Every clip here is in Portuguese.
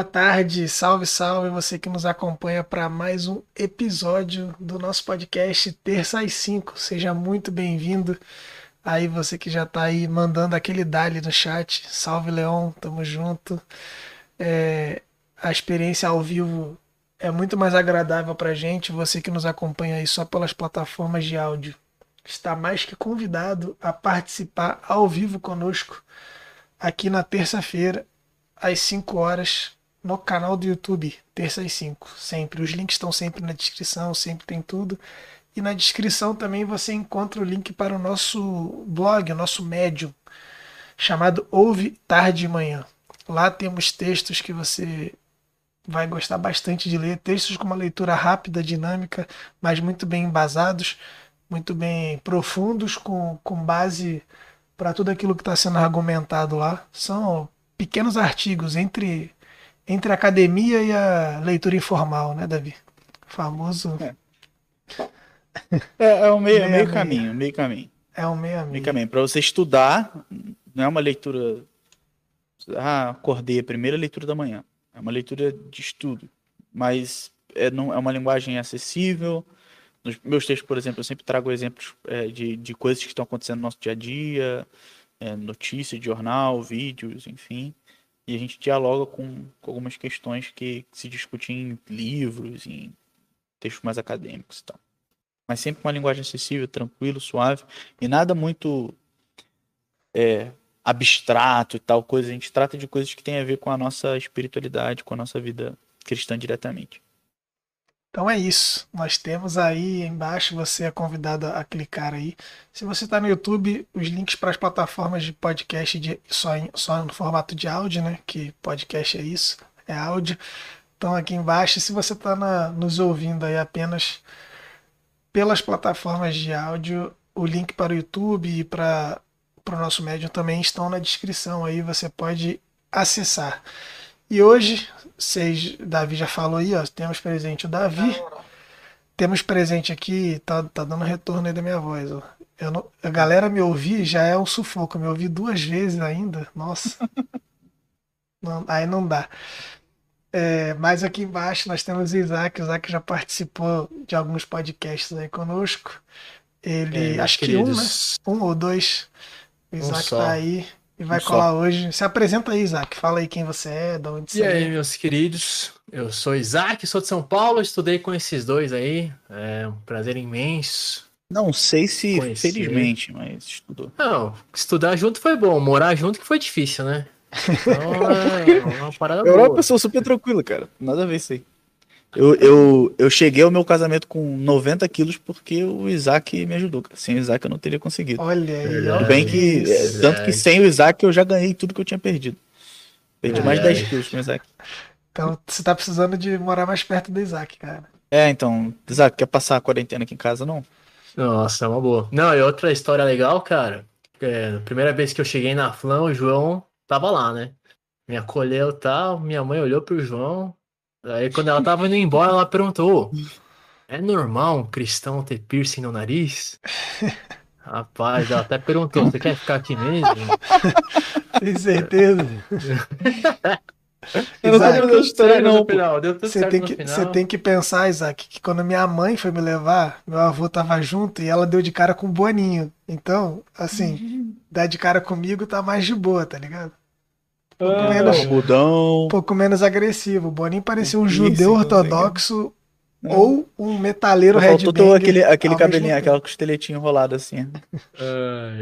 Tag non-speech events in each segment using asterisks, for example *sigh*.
Boa tarde, salve, salve você que nos acompanha para mais um episódio do nosso podcast Terça às 5. Seja muito bem-vindo. Aí você que já tá aí mandando aquele dali no chat. Salve, Leon, tamo junto. É, a experiência ao vivo é muito mais agradável pra gente. Você que nos acompanha aí só pelas plataformas de áudio está mais que convidado a participar ao vivo conosco aqui na terça-feira, às 5 horas, no canal do YouTube, terça às 5. Sempre. Os links estão sempre na descrição, sempre tem tudo. E na descrição também você encontra o link para o nosso blog, o nosso médium, chamado Ouve Tarde e Manhã. Lá temos textos que você vai gostar bastante de ler, textos com uma leitura rápida, dinâmica, mas muito bem embasados, muito bem profundos, com, com base para tudo aquilo que está sendo argumentado lá. São pequenos artigos entre, entre a academia e a leitura informal, né, Davi? Famoso. É, é, é um meio, meio, meio caminho, meio caminho. É um meio, meio. meio caminho. Para você estudar, não é uma leitura. Ah, acordei, a primeira leitura da manhã. É uma leitura de estudo. Mas é, não, é uma linguagem acessível. Nos meus textos, por exemplo, eu sempre trago exemplos é, de, de coisas que estão acontecendo no nosso dia a dia, é, notícias de jornal, vídeos, enfim. E a gente dialoga com, com algumas questões que, que se discutem em livros, em textos mais acadêmicos e tal. Mas sempre uma linguagem acessível, tranquilo, suave e nada muito é, abstrato e tal coisa. A gente trata de coisas que têm a ver com a nossa espiritualidade, com a nossa vida cristã diretamente. Então é isso. Nós temos aí embaixo, você é convidado a clicar aí. Se você está no YouTube, os links para as plataformas de podcast de, só, em, só no formato de áudio, né? Que podcast é isso, é áudio. Então aqui embaixo, se você está nos ouvindo aí apenas pelas plataformas de áudio, o link para o YouTube e para o nosso médium também estão na descrição aí, você pode acessar. E hoje, vocês, Davi já falou aí, ó, temos presente o Davi. Temos presente aqui, tá, tá dando retorno aí da minha voz, ó. Eu não, a galera me ouvir já é um sufoco, me ouvir duas vezes ainda, nossa. *laughs* não, aí não dá. É, mas aqui embaixo nós temos o Isaac. O Isaac já participou de alguns podcasts aí conosco. Ele, é, acho queridos. que um, né? Um ou dois. O Isaac um tá aí. E vai colar hoje. Se apresenta aí, Isaac. Fala aí quem você é, de onde você é. E aí, meus queridos. Eu sou Isaac, sou de São Paulo. Estudei com esses dois aí. É um prazer imenso. Não sei se Conhecer. felizmente, mas estudou. Não, estudar junto foi bom. Morar junto que foi difícil, né? *laughs* Então é uma parada Eu era uma pessoa super tranquila, cara. Nada a ver isso aí. Eu, eu, eu cheguei ao meu casamento com 90 quilos porque o Isaac me ajudou. Sem o Isaac eu não teria conseguido. Olha aí. Tudo bem que. É, tanto que sem o Isaac eu já ganhei tudo que eu tinha perdido. Perdi mais de 10 quilos com o Isaac. Então você tá precisando de morar mais perto do Isaac, cara. É, então. Isaac, quer passar a quarentena aqui em casa, não? Nossa, é uma boa. Não, e outra história legal, cara. É, primeira vez que eu cheguei na Flan, o João tava lá, né? Me acolheu e tal. Minha mãe olhou pro João, Aí quando ela tava indo embora, ela perguntou: É normal um cristão ter piercing no nariz? *laughs* Rapaz, ela até perguntou: Você quer ficar aqui mesmo? *laughs* Tem certeza? *laughs* Eu não deu história, não. Você tem, que, você tem que pensar, Isaac, que quando minha mãe foi me levar, meu avô tava junto e ela deu de cara com o Boninho. Então, assim, dar de cara comigo tá mais de boa, tá ligado? Pouco, ah, menos, um pouco menos agressivo. O Boninho parecia um judeu ortodoxo não. ou um metaleiro Red Faltou aquele, aquele cabelinho, aquela costeletinha enrolada assim.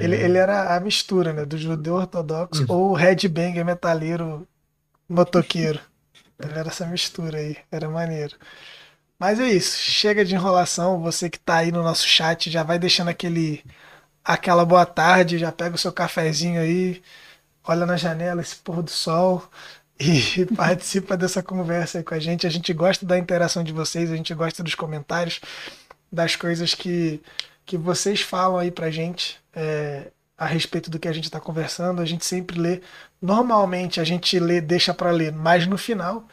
ele, ele era a mistura, né? Do judeu ortodoxo ou o headbanger metaleiro motoqueiro. Ele era essa mistura aí, era maneiro. Mas é isso, chega de enrolação. Você que tá aí no nosso chat já vai deixando aquele aquela boa tarde, já pega o seu cafezinho aí, olha na janela esse pôr do sol *laughs* e participa dessa conversa aí com a gente. A gente gosta da interação de vocês, a gente gosta dos comentários, das coisas que, que vocês falam aí pra gente é, a respeito do que a gente está conversando. A gente sempre lê. Normalmente a gente lê, deixa para ler mais no final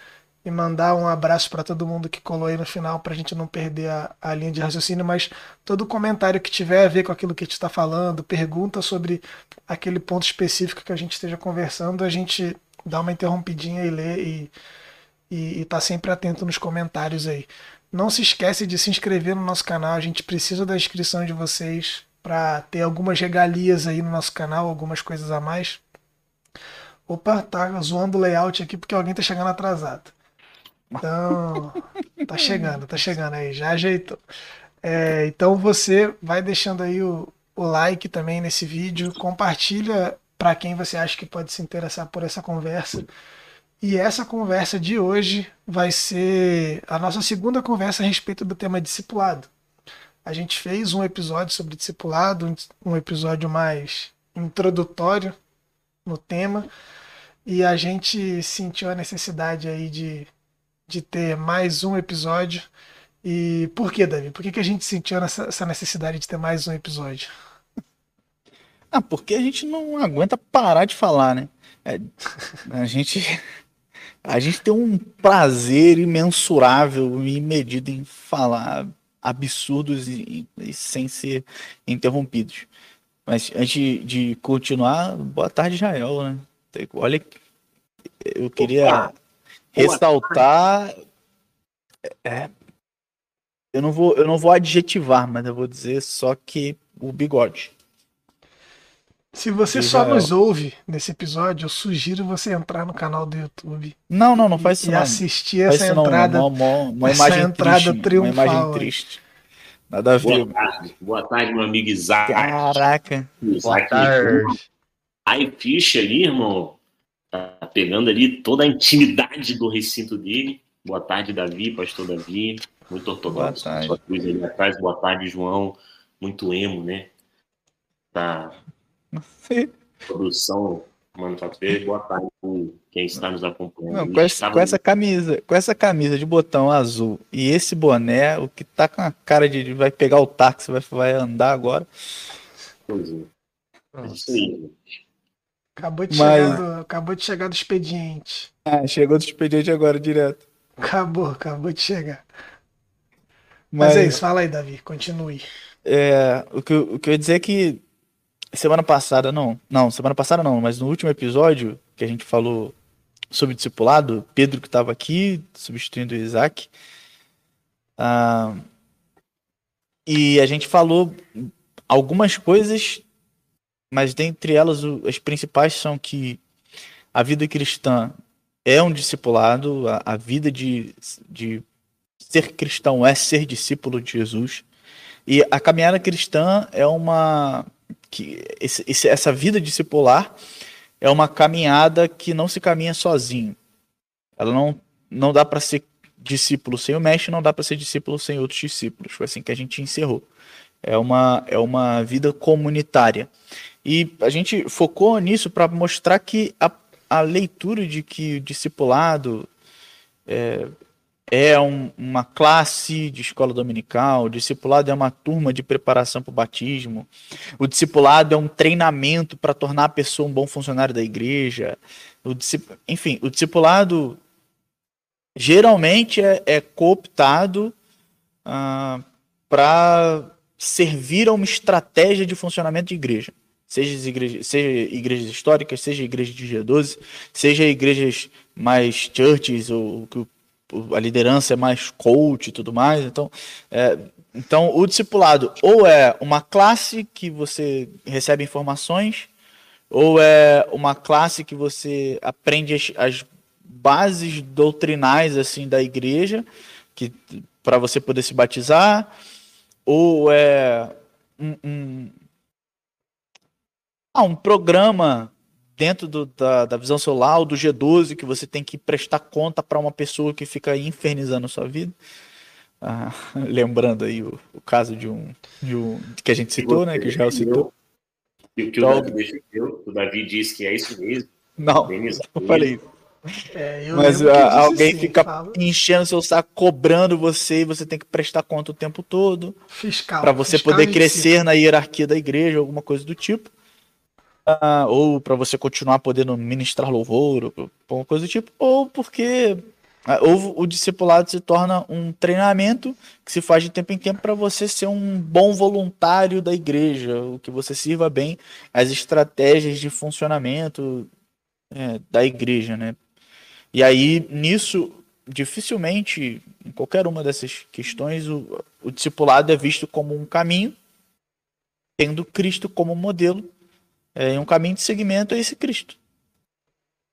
e mandar um abraço para todo mundo que colou aí no final, para a gente não perder a, a, linha de raciocínio, mas todo comentário que tiver a ver com aquilo que a gente está falando, pergunta sobre aquele ponto específico que a gente esteja conversando, a gente dá uma interrompidinha e lê e, e estar tá sempre atento nos comentários aí. Não se esquece de se inscrever no nosso canal, a gente precisa da inscrição de vocês para ter algumas regalias aí no nosso canal, algumas coisas a mais. Opa, tá zoando o layout aqui porque alguém tá chegando atrasado. Então, tá chegando, tá chegando aí, já ajeitou. É, então você vai deixando aí o, o like também nesse vídeo, compartilha para quem você acha que pode se interessar por essa conversa. E essa conversa de hoje vai ser a nossa segunda conversa a respeito do tema discipulado. A gente fez um episódio sobre discipulado, um episódio mais introdutório no tema, e a gente sentiu a necessidade aí de, de ter mais um episódio e por que, Davi? Por que, que a gente sentiu essa, essa necessidade de ter mais um episódio? Ah, porque a gente não aguenta parar de falar, né? É, a gente a gente tem um prazer imensurável e medido em falar absurdos e, e, sem ser interrompidos. Mas antes de continuar, boa tarde, Israel, né? Olha, eu queria Opa, ressaltar. É, eu não vou, eu não vou adjetivar, mas eu vou dizer só que o bigode. Se você só nos ouve nesse episódio, eu sugiro você entrar no canal do YouTube. Não, não, não faz isso e não. assistir essa entrada, não, uma, uma, essa imagem entrada triste, triunfal. Uma imagem triste. Nada a ver. Boa tarde, boa tarde meu amigo Isaac. Caraca. Isaac, boa tarde. Aí, ficha ali, irmão. Tá pegando ali toda a intimidade do recinto dele. Boa tarde, Davi, pastor Davi. Muito ortodoxo. Boa tarde. Sua cruz ali atrás. Boa tarde, João. Muito emo, né? Tá. Produção Manufatura. Boa tarde com quem está nos acompanhando. Não, com, essa, com essa, camisa, com essa camisa de botão azul e esse boné, o que tá com a cara de vai pegar o táxi, vai, vai andar agora. Pois é. É isso aí, Acabou de, Mas... chegar do, acabou de chegar do expediente. Ah, chegou do expediente agora, direto. Acabou, acabou de chegar. Mas, Mas é isso, fala aí, Davi, continue. É, o, que, o que eu ia dizer é que semana passada, não, não, semana passada não, mas no último episódio que a gente falou sobre discipulado, Pedro que estava aqui, substituindo o Isaac, ah, e a gente falou algumas coisas, mas dentre elas as principais são que a vida cristã é um discipulado, a, a vida de, de ser cristão é ser discípulo de Jesus. E a caminhada cristã é uma. que esse, esse, Essa vida discipular é uma caminhada que não se caminha sozinho. Ela não, não dá para ser discípulo sem o mestre, não dá para ser discípulo sem outros discípulos. Foi assim que a gente encerrou. É uma, é uma vida comunitária. E a gente focou nisso para mostrar que a, a leitura de que o discipulado é, é um, uma classe de escola dominical, o discipulado é uma turma de preparação para o batismo, o discipulado é um treinamento para tornar a pessoa um bom funcionário da igreja. O enfim, o discipulado geralmente é, é cooptado ah, para servir a uma estratégia de funcionamento de igreja. Seja, igrejas, seja igrejas históricas, seja igrejas de G12, seja igrejas mais churches, ou que a liderança é mais coach e tudo mais. Então, é, então o discipulado ou é uma classe que você recebe informações, ou é uma classe que você aprende as, as bases doutrinais assim da igreja, que para você poder se batizar, ou é um, um, ah, um programa dentro do, da, da visão solar, ou do G12, que você tem que prestar conta para uma pessoa que fica infernizando a sua vida. Ah, *laughs* lembrando aí o, o, caso de um, de um que a gente citou, né? Que o Israel citou. E o que então, o Davi o Davi disse que é isso mesmo. Não, eu falei isso. É, Mas a, alguém assim, fica fala... enchendo seu saco, cobrando você, e você tem que prestar conta o tempo todo. Fiscal. Para você fiscal poder crescer na hierarquia da igreja, alguma coisa do tipo ou para você continuar podendo ministrar louvor, ou alguma coisa do tipo, ou porque ah, ou o discipulado se torna um treinamento que se faz de tempo em tempo para você ser um bom voluntário da igreja, o que você sirva bem as estratégias de funcionamento é, da igreja, né? E aí nisso dificilmente, em qualquer uma dessas questões, o, o discipulado é visto como um caminho, tendo Cristo como modelo, é um caminho de seguimento a esse Cristo,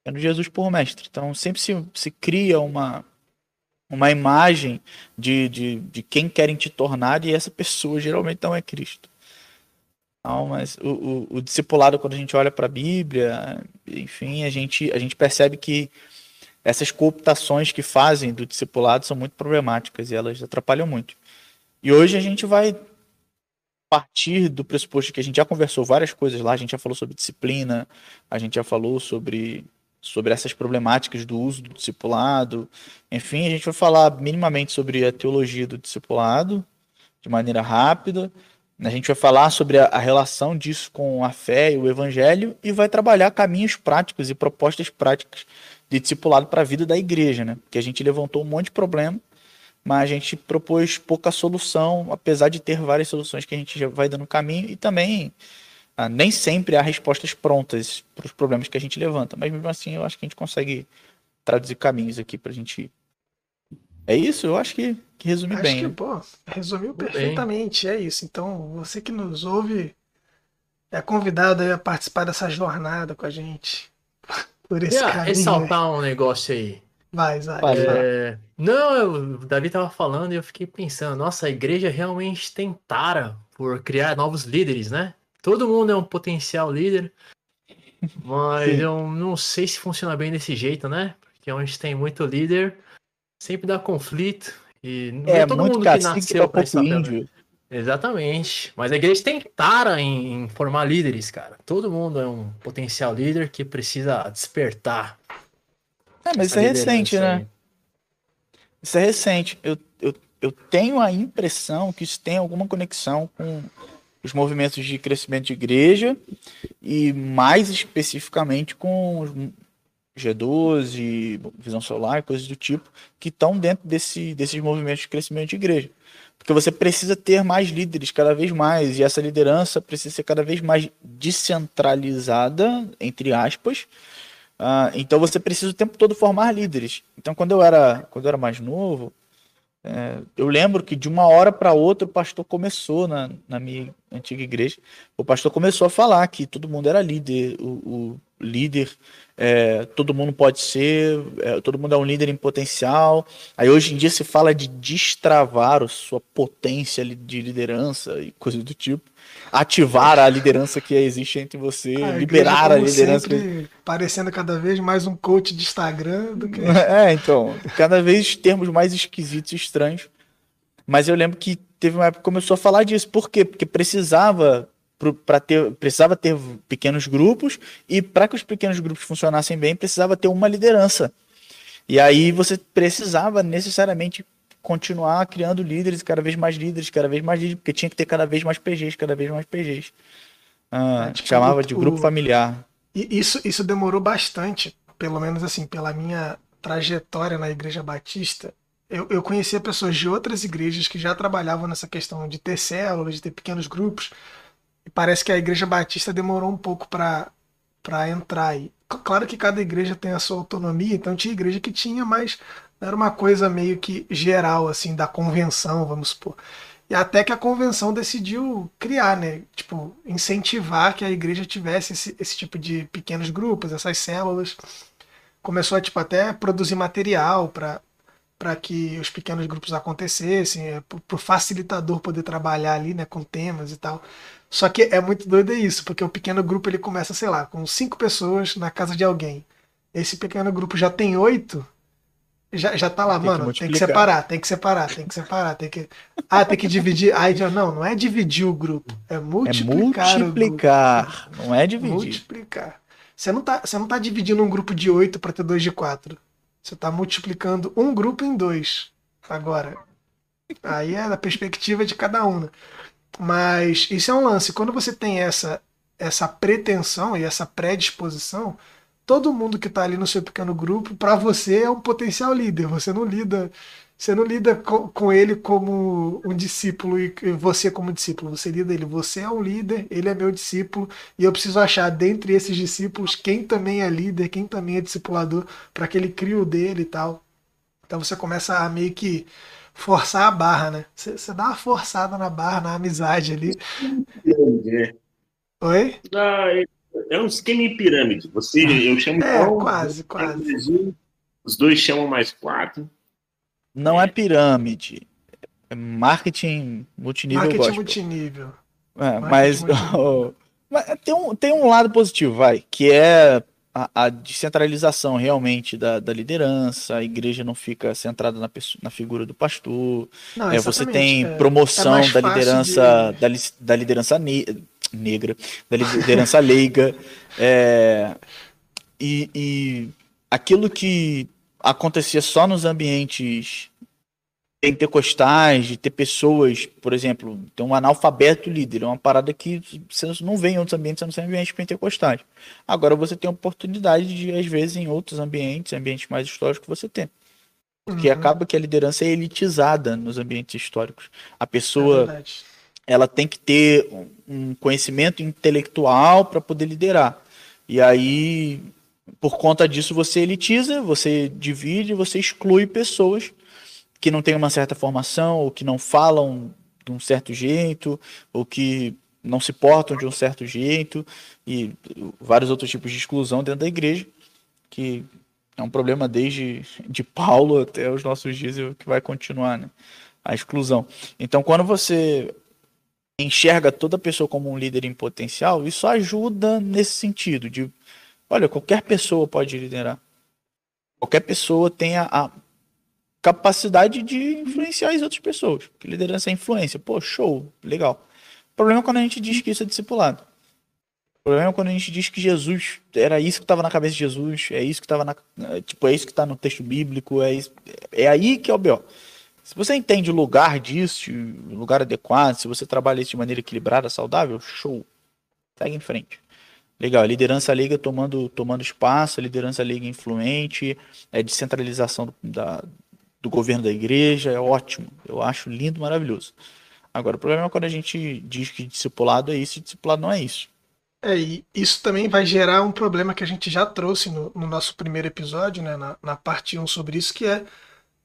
tendo Jesus por mestre. Então sempre se, se cria uma, uma imagem de, de, de quem querem te tornar e essa pessoa geralmente não é Cristo. Não, mas o, o, o discipulado, quando a gente olha para a Bíblia, enfim, a gente, a gente percebe que essas cooptações que fazem do discipulado são muito problemáticas e elas atrapalham muito. E hoje a gente vai partir do pressuposto que a gente já conversou várias coisas lá, a gente já falou sobre disciplina, a gente já falou sobre, sobre essas problemáticas do uso do discipulado, enfim, a gente vai falar minimamente sobre a teologia do discipulado, de maneira rápida, a gente vai falar sobre a, a relação disso com a fé e o evangelho e vai trabalhar caminhos práticos e propostas práticas de discipulado para a vida da igreja, né? Porque a gente levantou um monte de problema, mas a gente propôs pouca solução, apesar de ter várias soluções que a gente já vai dando caminho e também ah, nem sempre há respostas prontas para os problemas que a gente levanta, mas mesmo assim eu acho que a gente consegue traduzir caminhos aqui para a gente. É isso? Eu acho que, que resume acho bem. Que, né? pô, resumiu perfeitamente, bem. é isso. Então, você que nos ouve é convidado a participar dessa jornada com a gente *laughs* por esse caminho. ressaltar um negócio aí. Vai, vai. É... Não, o Davi tava falando e eu fiquei pensando, nossa, a igreja realmente tem tara por criar novos líderes, né? Todo mundo é um potencial líder, *laughs* mas Sim. eu não sei se funciona bem desse jeito, né? Porque onde tem muito líder, sempre dá conflito. E não é, é todo mundo que nasceu esse índio. Exatamente. Mas a igreja tem tara em, em, formar líderes, cara. Todo mundo é um potencial líder que precisa despertar. É, mas isso é recente, né? Aí. Isso é recente. Eu, eu, eu tenho a impressão que isso tem alguma conexão com os movimentos de crescimento de igreja e mais especificamente com G12, visão solar, coisas do tipo, que estão dentro desse, desses movimentos de crescimento de igreja. Porque você precisa ter mais líderes cada vez mais, e essa liderança precisa ser cada vez mais descentralizada, entre aspas. Uh, então você precisa o tempo todo formar líderes. Então quando eu era, quando eu era mais novo, é, eu lembro que de uma hora para outra o pastor começou na, na minha antiga igreja, o pastor começou a falar que todo mundo era líder, o, o líder é, todo mundo pode ser, é, todo mundo é um líder em potencial. Aí hoje em dia se fala de destravar a sua potência de liderança e coisas do tipo. Ativar a liderança que existe entre você, a liberar a liderança. Sempre, parecendo cada vez mais um coach de Instagram do que. *laughs* É, então, cada vez termos mais esquisitos e estranhos. Mas eu lembro que teve uma época que começou a falar disso. Por quê? Porque precisava para ter precisava ter pequenos grupos e para que os pequenos grupos funcionassem bem precisava ter uma liderança. E aí você precisava necessariamente continuar criando líderes cada vez mais líderes cada vez mais líderes porque tinha que ter cada vez mais PGs cada vez mais PGs ah, é, tipo, chamava de grupo familiar. E isso isso demorou bastante pelo menos assim pela minha trajetória na igreja batista. Eu, eu conhecia pessoas de outras igrejas que já trabalhavam nessa questão de ter células, de ter pequenos grupos, e parece que a Igreja Batista demorou um pouco para entrar aí. Claro que cada igreja tem a sua autonomia, então tinha igreja que tinha, mas era uma coisa meio que geral, assim, da convenção, vamos supor. E até que a convenção decidiu criar, né? Tipo, incentivar que a igreja tivesse esse, esse tipo de pequenos grupos, essas células. Começou a, tipo, até produzir material para que os pequenos grupos acontecessem, é, para o facilitador poder trabalhar ali, né, com temas e tal. Só que é muito doido isso, porque o pequeno grupo ele começa, sei lá, com cinco pessoas na casa de alguém. Esse pequeno grupo já tem oito, já, já tá lá, tem mano, que tem que separar, tem que separar, tem que separar, tem que. Ah, tem que dividir. Aí não, não é dividir o grupo, é multiplicar. É multiplicar, não é dividir. Multiplicar. Você não tá, você não tá dividindo um grupo de oito para ter dois de quatro. Você está multiplicando um grupo em dois. Agora. Aí é da perspectiva de cada um. Mas isso é um lance. Quando você tem essa, essa pretensão e essa predisposição, todo mundo que está ali no seu pequeno grupo, para você é um potencial líder. Você não lida você não lida com, com, ele como um discípulo e você como discípulo. Você lida ele. Você é um líder, ele é meu discípulo e eu preciso achar dentre esses discípulos quem também é líder, quem também é discipulador, para que ele crie o dele e tal. Então você começa a meio que forçar a barra, né? Você, dá uma forçada na barra, na amizade ali. É. Oi? Ah, é, é um esquema em pirâmide. Você, eu chamo É, quase, quase. Os dois chamam mais quatro. Não é pirâmide. É marketing multinível Marketing gospel. multinível. É, Marketing mas, multinível. *laughs* mas tem, um, tem um lado positivo, vai, que é a, a descentralização realmente da, da liderança, a igreja não fica centrada na, pessoa, na figura do pastor, Não, é, você tem é- promoção é da liderança de- da, li- da liderança ne- negra, da liderança leiga, é, e, e aquilo que acontecia só nos ambientes pentecostais, de ter pessoas, por exemplo, ter um analfabeto líder, é uma parada que você não vê em outros ambientes, a não ser ambientes pentecostais. Agora você tem a oportunidade de, às vezes, em outros ambientes, ambientes mais históricos, você ter. Porque Uhum, acaba que a liderança é elitizada nos ambientes históricos. A é pessoa, verdade. ela tem que ter um conhecimento intelectual para poder liderar. E aí, por conta disso, você elitiza, você divide, você exclui pessoas que não têm uma certa formação, ou que não falam de um certo jeito, ou que não se portam de um certo jeito, e vários outros tipos de exclusão dentro da igreja, que é um problema desde de Paulo até os nossos dias e que vai continuar, né? A exclusão. Então, quando você enxerga toda pessoa como um líder em potencial, isso ajuda nesse sentido de, olha, qualquer pessoa pode liderar. Qualquer pessoa tem a, a capacidade de influenciar as outras pessoas. Que liderança é influência. Pô, show, legal. O problema é quando a gente diz que isso é discipulado. O problema é quando a gente diz que Jesus era isso que estava na cabeça de Jesus, é isso que estava na, tipo, é isso que está no texto bíblico, é isso, é aí que é o B.O. Se você entende o lugar disso, o lugar adequado, se você trabalha isso de maneira equilibrada, saudável, show. Segue em frente. Legal, liderança liga tomando, tomando espaço, liderança liga influente, é descentralização da, do governo da igreja, é ótimo. Eu acho lindo, maravilhoso. Agora, o problema é quando a gente diz que discipulado é isso e discipulado não é isso. É, e isso também vai gerar um problema que a gente já trouxe no, no nosso primeiro episódio, né, na, na parte 1 sobre isso, que é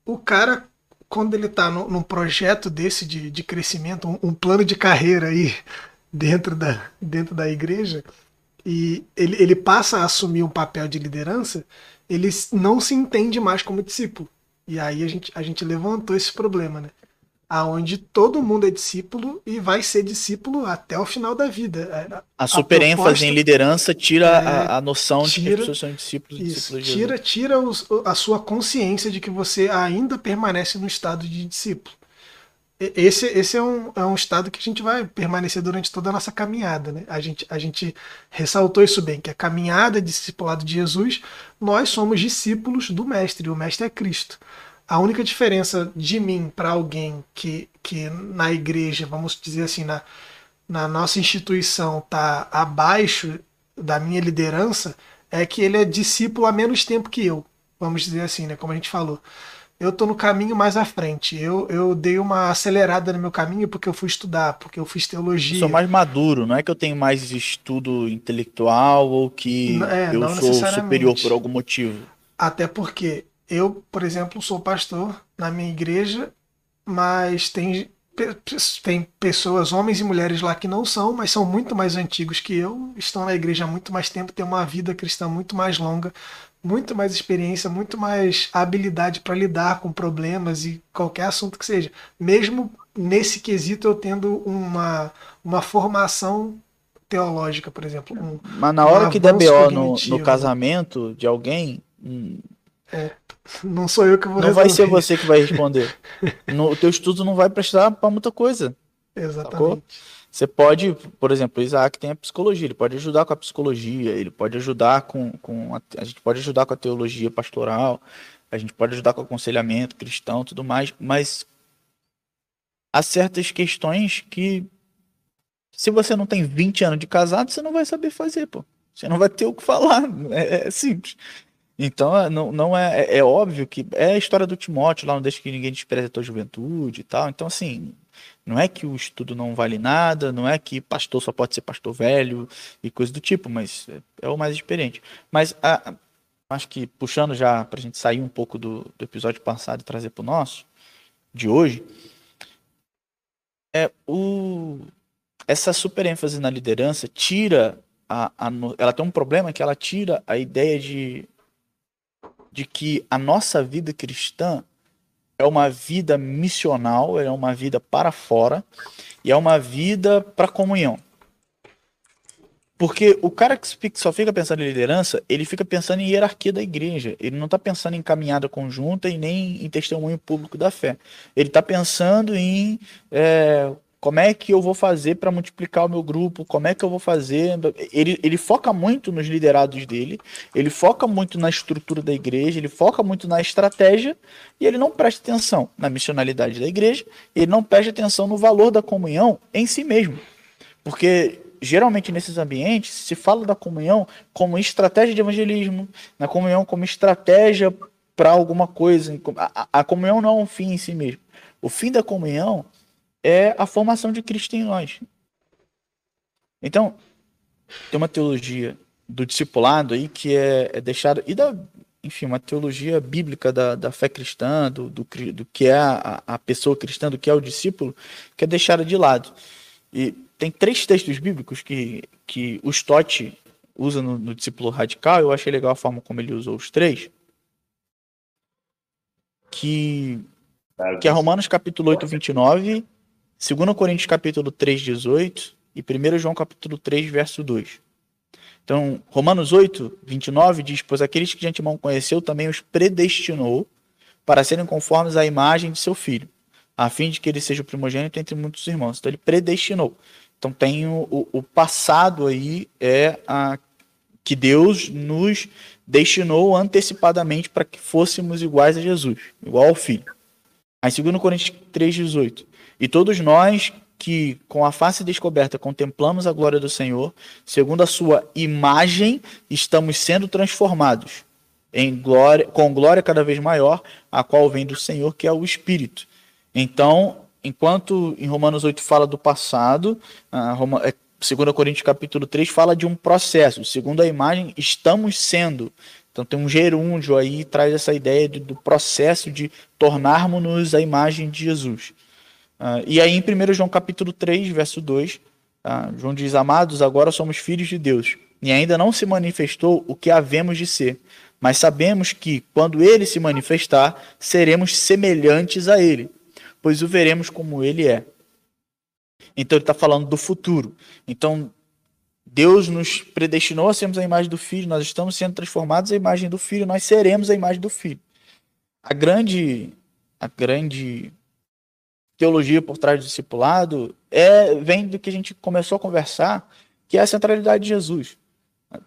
o cara, quando ele está num projeto desse de, de crescimento, um, um plano de carreira aí dentro da, dentro da igreja, e ele, ele passa a assumir um papel de liderança, ele não se entende mais como discípulo. E aí a gente, a gente levantou esse problema, né? aonde todo mundo é discípulo e vai ser discípulo até o final da vida. A super ênfase em liderança tira É, a, a noção de que tira- as pessoas são discípulos Isso, discípulos de Jesus. tira, tira os- a sua consciência de que você ainda permanece no estado de discípulo. Esse, esse é, um, é um estado que a gente vai permanecer durante toda a nossa caminhada. Né? A, gente, a gente ressaltou isso bem, que a caminhada discipulado de Jesus, nós somos discípulos do Mestre, o Mestre é Cristo. A única diferença de mim para alguém que, que na igreja, vamos dizer assim, na, na nossa instituição está abaixo da minha liderança, é que ele é discípulo há menos tempo que eu. Vamos dizer assim, né? Como a gente falou. Eu estou no caminho mais à frente. Eu, eu dei uma acelerada no meu caminho porque eu fui estudar, porque eu fiz Eu teologia. sou mais maduro, não é que eu tenho mais estudo intelectual ou que é, eu sou superior por algum motivo. Até porque eu, por exemplo, sou pastor na minha igreja, mas tem, tem pessoas, homens e mulheres lá que não são, mas são muito mais antigos que eu, estão na igreja há muito mais tempo, têm uma vida cristã muito mais longa, muito mais experiência, muito mais habilidade para lidar com problemas e qualquer assunto que seja. Mesmo nesse quesito eu tendo uma, uma formação teológica, por exemplo. Um, Mas na hora Um que der BO no, no casamento de alguém, hum, não sou eu que vou não vai ser resolver. você que vai responder. *laughs* No, o teu estudo não vai prestar para muita coisa. Exatamente. Você pode, por exemplo, o Isaac tem a psicologia, ele pode ajudar com a psicologia, ele pode ajudar com, com a, a gente pode ajudar com a teologia pastoral, a gente pode ajudar com aconselhamento cristão, tudo mais, mas há certas questões que se você não tem 20 anos de casado, você não vai saber fazer, pô. Você não vai ter o que falar, *laughs* é, é simples. Então, é- não, não é, é, é óbvio que é a história do Timóteo lá, não deixa que ninguém despreze a tua juventude e tal. Então, assim, não é que o estudo não vale nada, não é que pastor só pode ser pastor velho e coisa do tipo, mas é, é o mais experiente. Mas a- acho que puxando já para a gente sair um pouco do, do episódio passado e trazer para o nosso, de hoje, é o, essa super ênfase na liderança tira a, a, ela tem um problema que ela tira a ideia de, de que a nossa vida cristã é uma vida missional, é uma vida para fora e é uma vida para comunhão. Porque o cara que só fica pensando em liderança, ele fica pensando em hierarquia da igreja. Ele não está pensando em caminhada conjunta e nem em testemunho público da fé. Ele está pensando em é, como é que eu vou fazer para multiplicar o meu grupo, como é que eu vou fazer. Ele, ele foca muito nos liderados dele, ele foca muito na estrutura da igreja, ele foca muito na estratégia e ele não presta atenção na missionalidade da igreja, ele não presta atenção no valor da comunhão em si mesmo. Porque geralmente nesses ambientes se fala da comunhão como estratégia de evangelismo, na comunhão como estratégia para alguma coisa. A, a, comunhão não é um fim em si mesmo. O fim da comunhão é a formação de Cristo em nós. Então, tem uma teologia do discipulado aí que é, é deixada, e da, enfim, uma teologia bíblica da, da fé cristã, do, do, do que é a, a pessoa cristã, do que é o discípulo, que é deixada de lado. E tem três textos bíblicos que, que o Stott usa no, no discípulo radical, eu achei legal a forma como ele usou os três, que, que é Romanos capítulo 8, 29, 2 Coríntios capítulo 3, 18 e 1 João capítulo 3, verso 2. Então, Romanos 8, 29 diz, pois aqueles que de antemão conheceu também os predestinou para serem conformes à imagem de seu filho, a fim de que ele seja o primogênito entre muitos irmãos. Então ele predestinou. Então tem o, o passado aí é a que Deus nos destinou antecipadamente para que fôssemos iguais a Jesus, igual ao Filho. Aí 2 Coríntios 3,18. E todos nós que, com a face descoberta, contemplamos a glória do Senhor, segundo a sua imagem, estamos sendo transformados em glória, com glória cada vez maior, a qual vem do Senhor, que é o Espírito. Então, enquanto em Romanos 8 fala do passado, a Roma, 2 é, Coríntios capítulo 3 fala de um processo. Segundo a imagem, estamos sendo. Então tem um gerúndio aí, traz essa ideia de, do processo de tornarmos-nos a imagem de Jesus. Uh, e aí em 1 João capítulo 3, verso 2, uh, tá? João diz, Amados, agora somos filhos de Deus, e ainda não se manifestou o que havemos de ser, mas sabemos que, quando ele se manifestar, seremos semelhantes a ele, pois o veremos como ele é. Então ele está falando do futuro. Então Deus nos predestinou a sermos a imagem do Filho, nós estamos sendo transformados à imagem do Filho, nós seremos a imagem do Filho. A grande, a grande teologia por trás do discipulado é vem do que a gente começou a conversar, que é a centralidade de Jesus.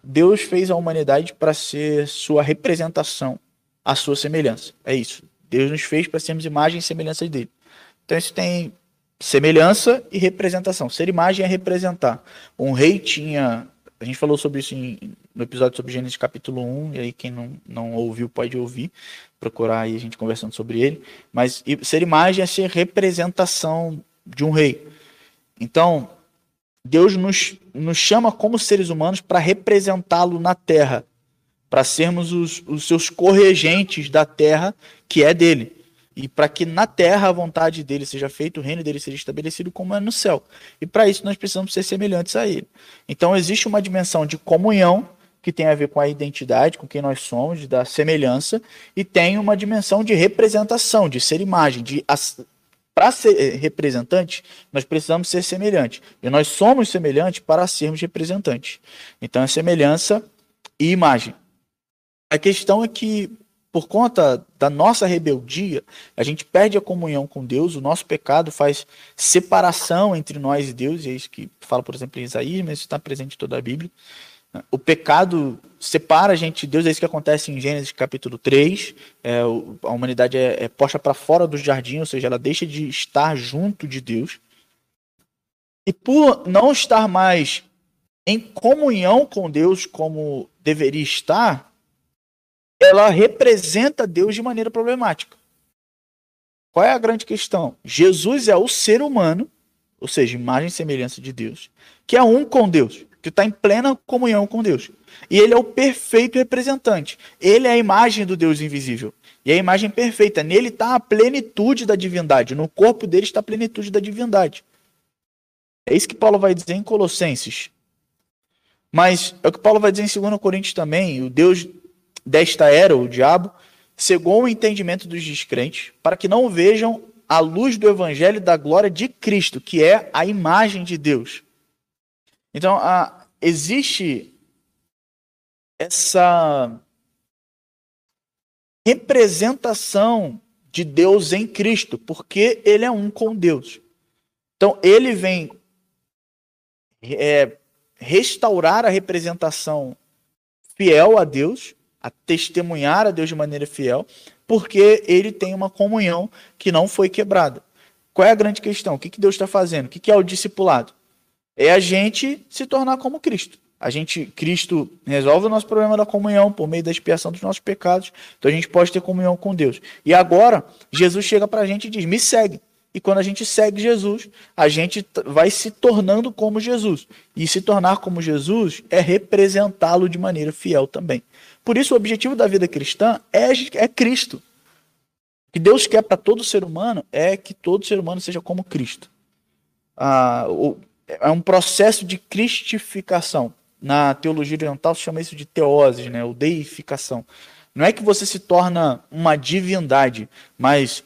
Deus fez a humanidade para ser sua representação, a sua semelhança. É isso. Deus nos fez para sermos imagem e semelhança dele. Então isso tem semelhança e representação. Ser imagem é representar. Um rei tinha. A gente falou sobre isso em, no episódio sobre Gênesis capítulo 1, e aí quem não, não ouviu pode ouvir, procurar aí a gente conversando sobre ele. Mas ser imagem é ser representação de um rei. Então, Deus nos, nos chama como seres humanos para representá-lo na terra, para sermos os, os seus corregentes da terra que é dele e para que na terra a vontade dele seja feita, o reino dele seja estabelecido como é no céu. E para isso nós precisamos ser semelhantes a ele. Então existe uma dimensão de comunhão que tem a ver com a identidade, com quem nós somos, da semelhança, e tem uma dimensão de representação, de ser imagem, de para ser representante, nós precisamos ser semelhantes. E nós somos semelhantes para sermos representantes. Então é semelhança e imagem. A questão é que por conta da nossa rebeldia, a gente perde a comunhão com Deus, o nosso pecado faz separação entre nós e Deus, e é isso que fala, por exemplo, em Isaías, mas isso está presente em toda a Bíblia. O pecado separa a gente de Deus, é isso que acontece em Gênesis capítulo 3. É, a humanidade é, é posta para fora do jardim, ou seja, ela deixa de estar junto de Deus. E por não estar mais em comunhão com Deus como deveria estar, ela representa Deus de maneira problemática. Qual é a grande questão? Jesus é o ser humano, ou seja, imagem e semelhança de Deus, que é um com Deus. que está em plena comunhão com Deus. E ele é o perfeito representante. Ele é a imagem do Deus invisível. E é a imagem perfeita. Nele está a plenitude da divindade. No corpo dele está a plenitude da divindade. É isso que Paulo vai dizer em Colossenses. Mas é o que Paulo vai dizer em 2 Coríntios também. O Deus desta era, o diabo, cegou o entendimento dos descrentes para que não vejam a luz do evangelho da glória de Cristo, que é a imagem de Deus. Então, a, existe essa representação de Deus em Cristo, porque ele é um com Deus. Então, ele vem é, restaurar a representação fiel a Deus, a testemunhar a Deus de maneira fiel, porque ele tem uma comunhão que não foi quebrada. Qual é a grande questão? O que, Deus está fazendo? O que, que é o discipulado? É a gente se tornar como Cristo. A gente, Cristo resolve o nosso problema da comunhão por meio da expiação dos nossos pecados. Então a gente pode ter comunhão com Deus. E agora, Jesus chega para a gente e diz: me segue. E quando a gente segue Jesus, a gente vai se tornando como Jesus. E se tornar como Jesus é representá-lo de maneira fiel também. Por isso, o objetivo da vida cristã é, é Cristo. O que Deus quer para todo ser humano é que todo ser humano seja como Cristo. Ah, o, é um processo de cristificação. Na teologia oriental se chama isso de teoses, né, ou deificação. Não é que você se torna uma divindade, mas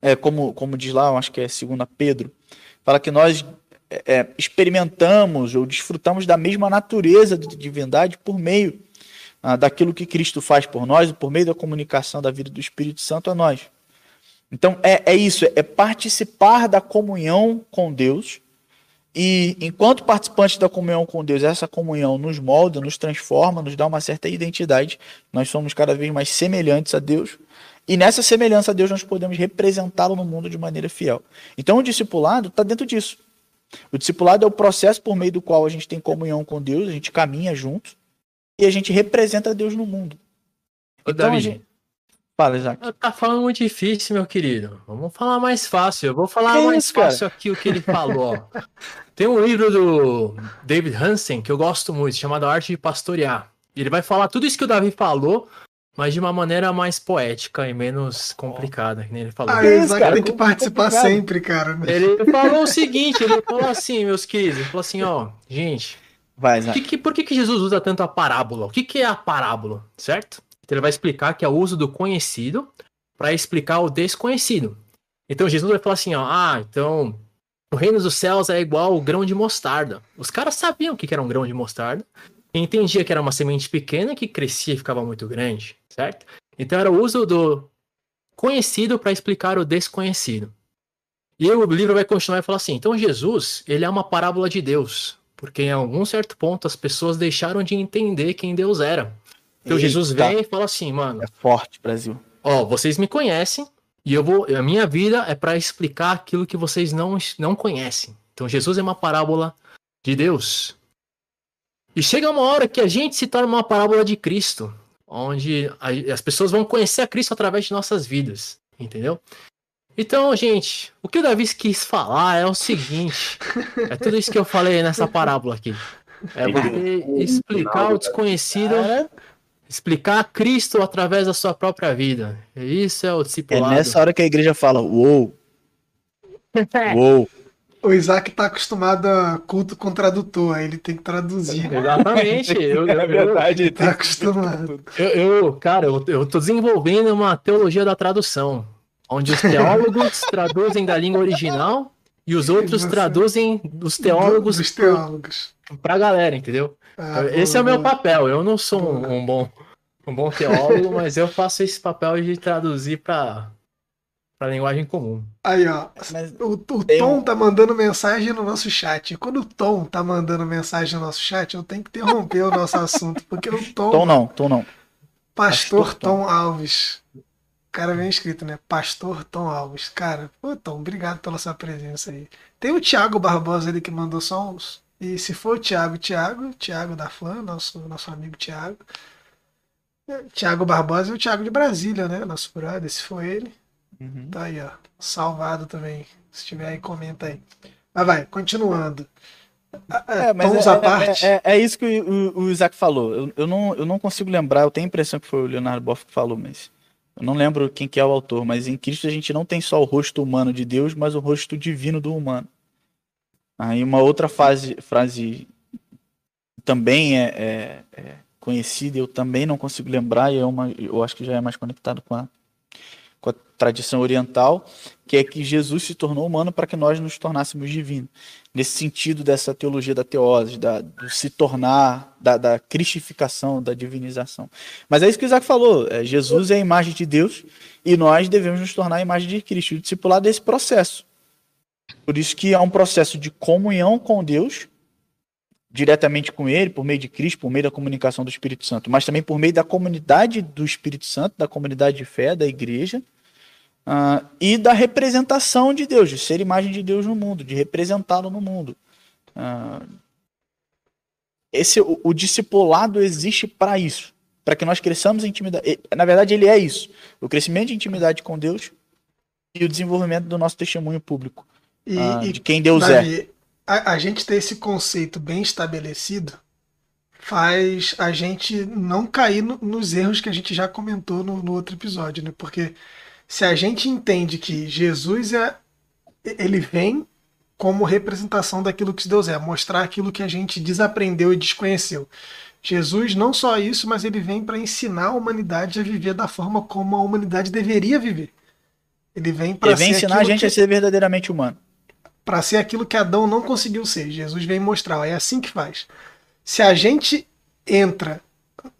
é, como, como diz lá, acho que é segunda Pedro, fala que nós é, é, experimentamos ou desfrutamos da mesma natureza de divindade por meio ah, daquilo que Cristo faz por nós, por meio da comunicação da vida do Espírito Santo a nós. Então é, é isso, é participar da comunhão com Deus e enquanto participantes da comunhão com Deus, essa comunhão nos molda, nos transforma, nos dá uma certa identidade. Nós somos cada vez mais semelhantes a Deus. E nessa semelhança a Deus nós podemos representá-lo no mundo de maneira fiel. Então o discipulado está dentro disso. O discipulado é o processo por meio do qual a gente tem comunhão com Deus, a gente caminha juntos e a gente representa Deus no mundo. Ô, então, David, gente... Fala, Isaac. Tá falando muito difícil, meu querido. Vamos falar mais fácil. Eu vou falar que mais isso, fácil aqui o que ele falou. *laughs* Tem um livro do David Hansen que eu gosto muito, chamado Arte de Pastorear. Ele vai falar tudo isso que o Davi falou, mas de uma maneira mais poética e menos complicada, que nem ele falou. Ah, Isaac cara, tem que participar sempre, cara. Ele falou o seguinte, ele falou assim, meus queridos, ele falou assim, ó, gente, vai, que, que, por que, que Jesus usa tanto a parábola? O que, que é a parábola, certo? Então ele vai explicar que é o uso do conhecido para explicar o desconhecido. Então Jesus vai falar assim, ó, ah, então o reino dos céus é igual o grão de mostarda. Os caras sabiam o que era um grão de mostarda, e entendia que era uma semente pequena que crescia e ficava muito grande, certo? Então era o uso do conhecido para explicar o desconhecido. E o livro vai continuar e falar assim: então Jesus, ele é uma parábola de Deus, porque em algum certo ponto as pessoas deixaram de entender quem Deus era. Então Eita. Jesus vem e fala assim, mano. É forte, Brasil. Ó, vocês me conhecem e eu vou. A minha vida é para explicar aquilo que vocês não, não conhecem. Então Jesus é uma parábola de Deus. E chega uma hora que a gente se torna uma parábola de Cristo, onde as pessoas vão conhecer a Cristo através de nossas vidas, entendeu? Então, gente, o que o Davi quis falar é o seguinte: é tudo isso que eu falei nessa parábola aqui. É você explicar o desconhecido Explicar Cristo através da sua própria vida. Isso é o discipulado. É nessa hora que a igreja fala, uou. *laughs* uou. O Isaac tá acostumado a culto com tradutor, aí ele tem que traduzir. Exatamente. *laughs* eu, eu, é verdade, ele tá acostumado. Eu, eu, cara, eu, eu tô desenvolvendo uma teologia da tradução, onde os teólogos *laughs* traduzem da língua original e os outros Você... traduzem dos teólogos, dos teólogos. Pra, pra galera, entendeu? Ah, esse é o meu papel. Eu não sou um, um, bom, um bom teólogo, mas eu faço esse papel de traduzir para para linguagem comum. Aí, ó. Mas o, o Tom um... tá mandando mensagem no nosso chat. Quando o Tom tá mandando mensagem no nosso chat, eu tenho que interromper o nosso assunto, porque o Tom. Tom não, Tom não. Pastor, Pastor Tom, Tom Alves. O cara vem escrito, né? Pastor Tom Alves. Cara, pô, Tom, obrigado pela sua presença aí. Tem o Thiago Barbosa ali que mandou só uns, e se for o Thiago, Thiago, Thiago da Flan, nosso, nosso amigo Thiago. Thiago Barbosa e o Thiago de Brasília, né? Nosso brother, se for ele. Uhum. Tá aí, ó. Salvado também. Se tiver aí, comenta aí. Mas vai, continuando. É, mas é, é, é, é, isso que o, o Isaac falou. Eu, eu, não, eu não consigo lembrar, eu tenho a impressão que foi o Leonardo Boff que falou, mas eu não lembro quem que é o autor, mas em Cristo a gente não tem só o rosto humano de Deus, mas o rosto divino do humano. Aí uma outra fase, frase também é, é, é conhecida, eu também não consigo lembrar, e é uma, eu acho que já é mais conectado com a, com a tradição oriental, que é que Jesus se tornou humano para que nós nos tornássemos divinos. Nesse sentido dessa teologia da teose, da, do se tornar, da, da cristificação, da divinização. Mas é isso que o Isaac falou, é, Jesus é a imagem de Deus e nós devemos nos tornar a imagem de Cristo. O discipulado é esse processo. Por isso que há um processo de comunhão com Deus, diretamente com Ele, por meio de Cristo, por meio da comunicação do Espírito Santo, mas também por meio da comunidade do Espírito Santo, da comunidade de fé, da igreja, uh, e da representação de Deus, de ser imagem de Deus no mundo, de representá-lo no mundo. Uh, esse, o, o discipulado existe para isso, para que nós cresçamos em intimidade. Na verdade, ele é isso: o crescimento de intimidade com Deus e o desenvolvimento do nosso testemunho público. E, uh, de quem Deus Davi, é. A, a gente ter esse conceito bem estabelecido faz a gente não cair no, nos erros que a gente já comentou no, no outro episódio, né? Porque se a gente entende que Jesus é ele vem como representação daquilo que Deus é, mostrar aquilo que a gente desaprendeu e desconheceu. Jesus não só isso, mas ele vem para ensinar a humanidade a viver da forma como a humanidade deveria viver. Ele vem para ensinar a gente que... a ser verdadeiramente humano. Para ser aquilo que Adão não conseguiu ser. Jesus vem mostrar, é assim que faz. Se a gente entra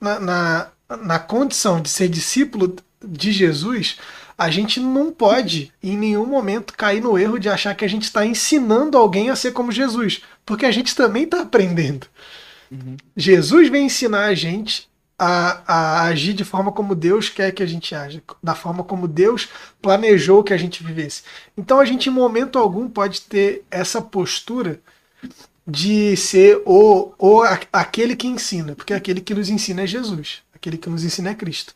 na, na, na condição de ser discípulo de Jesus, a gente não pode em nenhum momento cair no erro de achar que a gente está ensinando alguém a ser como Jesus, porque a gente também está aprendendo. Uhum. Jesus vem ensinar a gente a, a, agir de forma como Deus quer que a gente age, da forma como Deus planejou que a gente vivesse. Então a gente, em momento algum, pode ter essa postura de ser o, o aquele que ensina, porque aquele que nos ensina é Jesus, aquele que nos ensina é Cristo.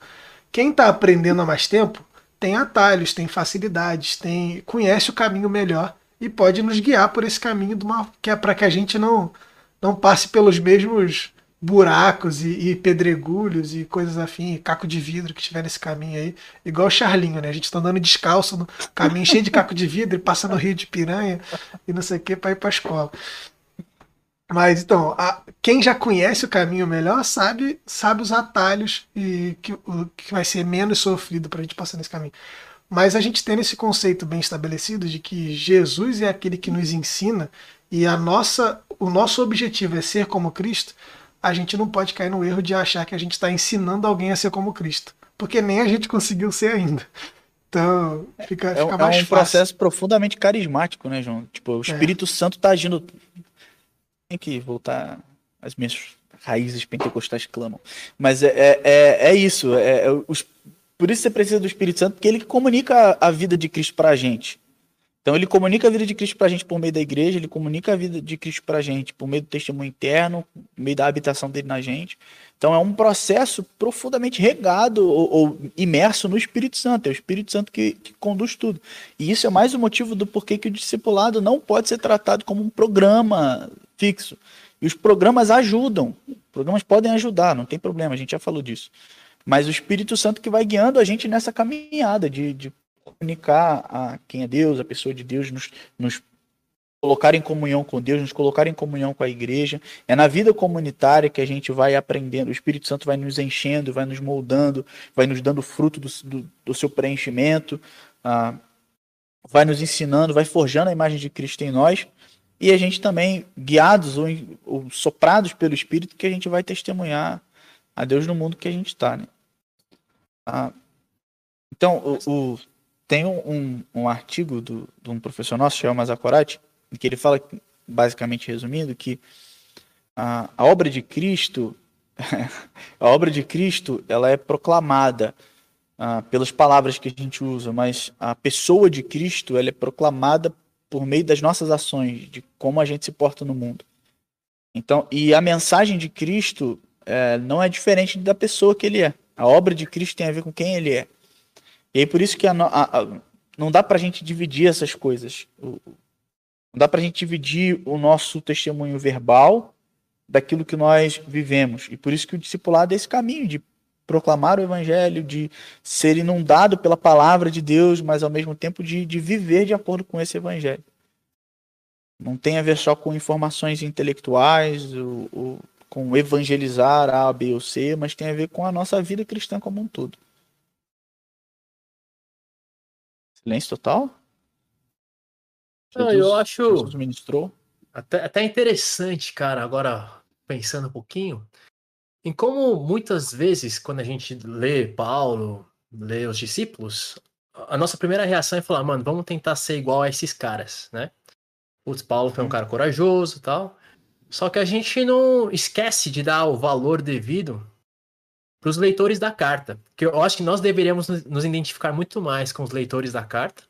Quem está aprendendo há mais tempo tem atalhos, tem facilidades, tem conhece o caminho melhor e pode nos guiar por esse caminho uma, que é para que a gente não não passe pelos mesmos buracos e, e, pedregulhos e coisas afim, caco de vidro que tiver nesse caminho aí, igual o Charlinho, né? A gente tá andando descalço no caminho cheio de caco de vidro e passando rio de piranha e não sei o que para ir para escola. Mas então, a, quem já conhece o caminho melhor sabe sabe os atalhos e que, o, que vai ser menos sofrido para a gente passar nesse caminho. Mas a gente tem esse conceito bem estabelecido de que Jesus é aquele que nos ensina e a nossa, o nosso objetivo é ser como Cristo. A gente não pode cair no erro de achar que a gente está ensinando alguém a ser como Cristo, porque nem a gente conseguiu ser ainda. Então, fica, é, fica mais É um fácil. processo profundamente carismático, né, João? Tipo, o é. Espírito é. Santo está agindo tem que voltar às minhas raízes pentecostais clamam. Mas é, é, é, é isso. É, é, os, por isso você precisa do Espírito Santo, porque ele comunica a, a vida de Cristo para a gente. Então ele comunica a vida de Cristo para a gente por meio da igreja, ele comunica a vida de Cristo para a gente por meio do testemunho interno, por meio da habitação dele na gente. Então é um processo profundamente regado ou, ou imerso no Espírito Santo. É o Espírito Santo que, que, conduz tudo. E isso é mais o motivo do porquê que o discipulado não pode ser tratado como um programa fixo. E os programas ajudam. Programas podem ajudar, não tem problema, a gente já falou disso. Mas o Espírito Santo que vai guiando a gente nessa caminhada de, de comunicar a quem é Deus, a pessoa de Deus, nos, nos colocar em comunhão com Deus, nos colocar em comunhão com a igreja. É na vida comunitária que a gente vai aprendendo. O Espírito Santo vai nos enchendo, vai nos moldando, vai nos dando fruto do, do, do seu preenchimento, ah, vai nos ensinando, vai forjando a imagem de Cristo em nós e a gente também, guiados ou, ou, soprados pelo Espírito, que a gente vai testemunhar a Deus no mundo que a gente está. Né? Ah, então, o, o, tem um, um artigo do, de um professor nosso, Shel em que ele fala, basicamente resumindo, que a, a obra de Cristo, *laughs* a obra de Cristo, ela é proclamada ah, pelas palavras que a gente usa, mas a pessoa de Cristo, ela é proclamada por meio das nossas ações, de como a gente se porta no mundo. Então, e a mensagem de Cristo é, não é diferente da pessoa que ele é. A obra de Cristo tem a ver com quem ele é. E aí por isso que a, a, a, não dá para a gente dividir essas coisas. O, Não dá para a gente dividir o nosso testemunho verbal daquilo que nós vivemos. E por isso que o discipulado é esse caminho de proclamar o evangelho, de ser inundado pela palavra de Deus, mas ao mesmo tempo de, de viver de acordo com esse evangelho. Não tem a ver só com informações intelectuais, o, com evangelizar A, B ou C, mas tem a ver com a nossa vida cristã como um todo. Silêncio total? Não, eu acho. Jesus ministrou. Até, até interessante, cara, agora pensando um pouquinho, em como muitas vezes, quando a gente lê Paulo, lê os discípulos, a nossa primeira reação é falar, mano, vamos tentar ser igual a esses caras, né? Putz, Paulo foi um cara corajoso e tal. Só que a gente não esquece de dar o valor devido para os leitores da carta. Que eu acho que nós deveríamos nos identificar muito mais com os leitores da carta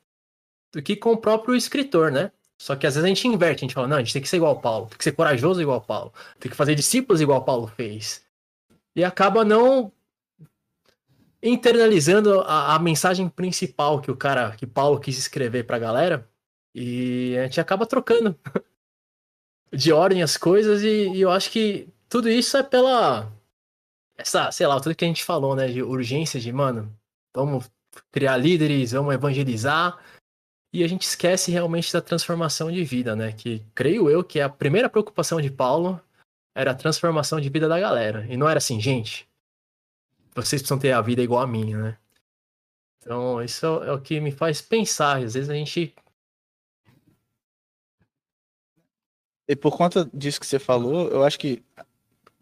do que com o próprio escritor, né? Só que às vezes a gente inverte, a gente fala, não, a gente tem que ser igual Paulo, tem que ser corajoso igual Paulo, tem que fazer discípulos igual Paulo fez. E acaba não internalizando a, a mensagem principal que o cara, que Paulo quis escrever para a galera, e a gente acaba trocando de ordem as coisas, e, e eu acho que tudo isso é pela essa, sei lá, tudo que a gente falou, né, de urgência de, mano, vamos criar líderes, vamos evangelizar, e a gente esquece realmente da transformação de vida, né? Que creio eu que a primeira preocupação de Paulo era a transformação de vida da galera. E não era assim, gente, vocês precisam ter a vida igual a minha, né? Então, isso é o que me faz pensar. Às vezes a gente. E por conta disso que você falou, eu acho que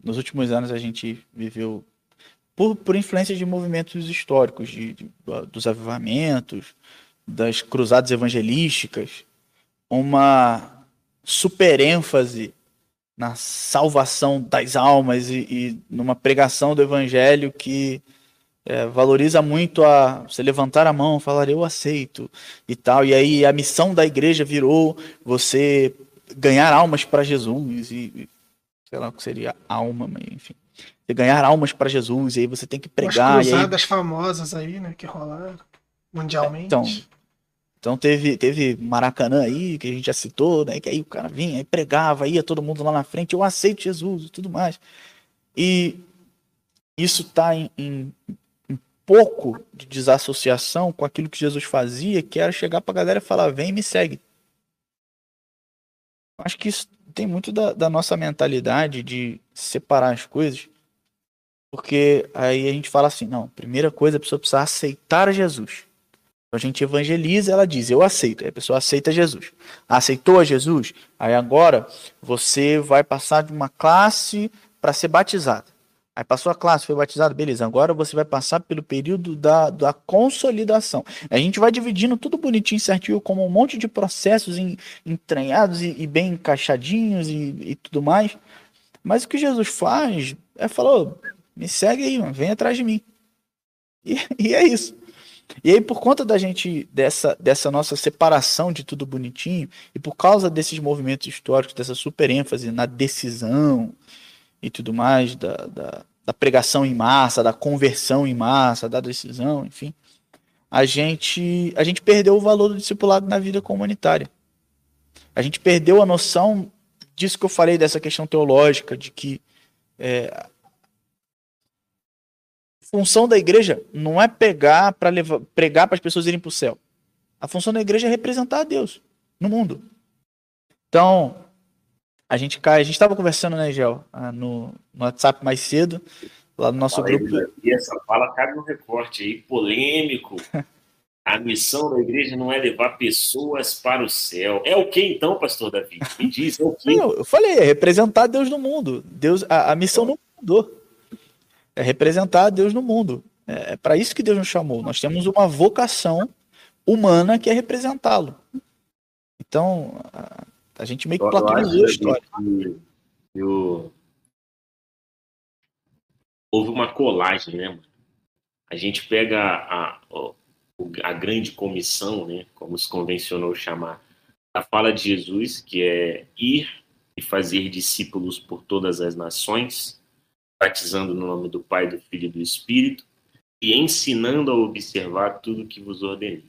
nos últimos anos a gente viveu, por, por influência de movimentos históricos, de, de dos avivamentos, das cruzadas evangelísticas, uma super ênfase na salvação das almas e, e numa pregação do evangelho que é, valoriza muito a você levantar a mão, falar eu aceito e tal. E aí a missão da igreja virou você ganhar almas para Jesus e sei lá o que seria alma, mas enfim. Você ganhar almas para Jesus e aí você tem que pregar. As cruzadas aí... famosas aí, né, que rolaram mundialmente. Então, então teve, teve Maracanã aí, que a gente já citou, né? Que aí o cara vinha, pregava, ia todo mundo lá na frente, eu aceito Jesus e tudo mais. E isso está em, em, em, pouco de desassociação com aquilo que Jesus fazia, que era chegar para a galera e falar, vem me segue. Acho que isso tem muito da, da nossa mentalidade de separar as coisas, porque aí a gente fala assim, não, primeira coisa, a pessoa precisa aceitar Jesus. A gente evangeliza, ela diz, eu aceito. Aí a pessoa aceita Jesus. Aceitou a Jesus? Aí agora você vai passar de uma classe para ser batizado. Aí passou a classe, foi batizado, beleza. Agora você vai passar pelo período da, da consolidação. A gente vai dividindo tudo bonitinho, certinho, como um monte de processos entranhados e, e bem encaixadinhos e, e, tudo mais. Mas o que Jesus faz é falar, me segue aí, mano, vem atrás de mim. E, *laughs* e é isso. E aí, por conta da gente, dessa, dessa nossa separação de tudo bonitinho, e por causa desses movimentos históricos, dessa super ênfase na decisão e tudo mais, da, da, da pregação em massa, da conversão em massa, da decisão, enfim, a gente, a gente perdeu o valor do discipulado na vida comunitária. A gente perdeu a noção disso que eu falei, dessa questão teológica, de que é, função da igreja não é pegar para levar, pregar para as pessoas irem para o céu. A função da igreja é representar a Deus no mundo. Então, a gente cai, a gente estava conversando, né, Gel, ah, no, no, WhatsApp mais cedo, lá no nosso fala grupo. Aí, e essa fala cabe no recorte aí, polêmico. *laughs* A missão da igreja não é levar pessoas para o céu. É o que então, pastor Davi? Me diz, é o que? Eu, eu falei, é representar Deus no mundo. Deus, a, a missão não mudou é representar Deus no mundo. É, é para isso que Deus nos chamou. Nós temos uma vocação humana que é representá-lo. Então, a, a, gente meio que platonizou a história. Eu... Houve uma colagem, né? A gente pega a, a, a grande comissão, né? Como se convencionou chamar, a fala de Jesus, que é ir e fazer discípulos por todas as nações, batizando no nome do Pai, do Filho e do Espírito, e ensinando a observar tudo que vos ordenei.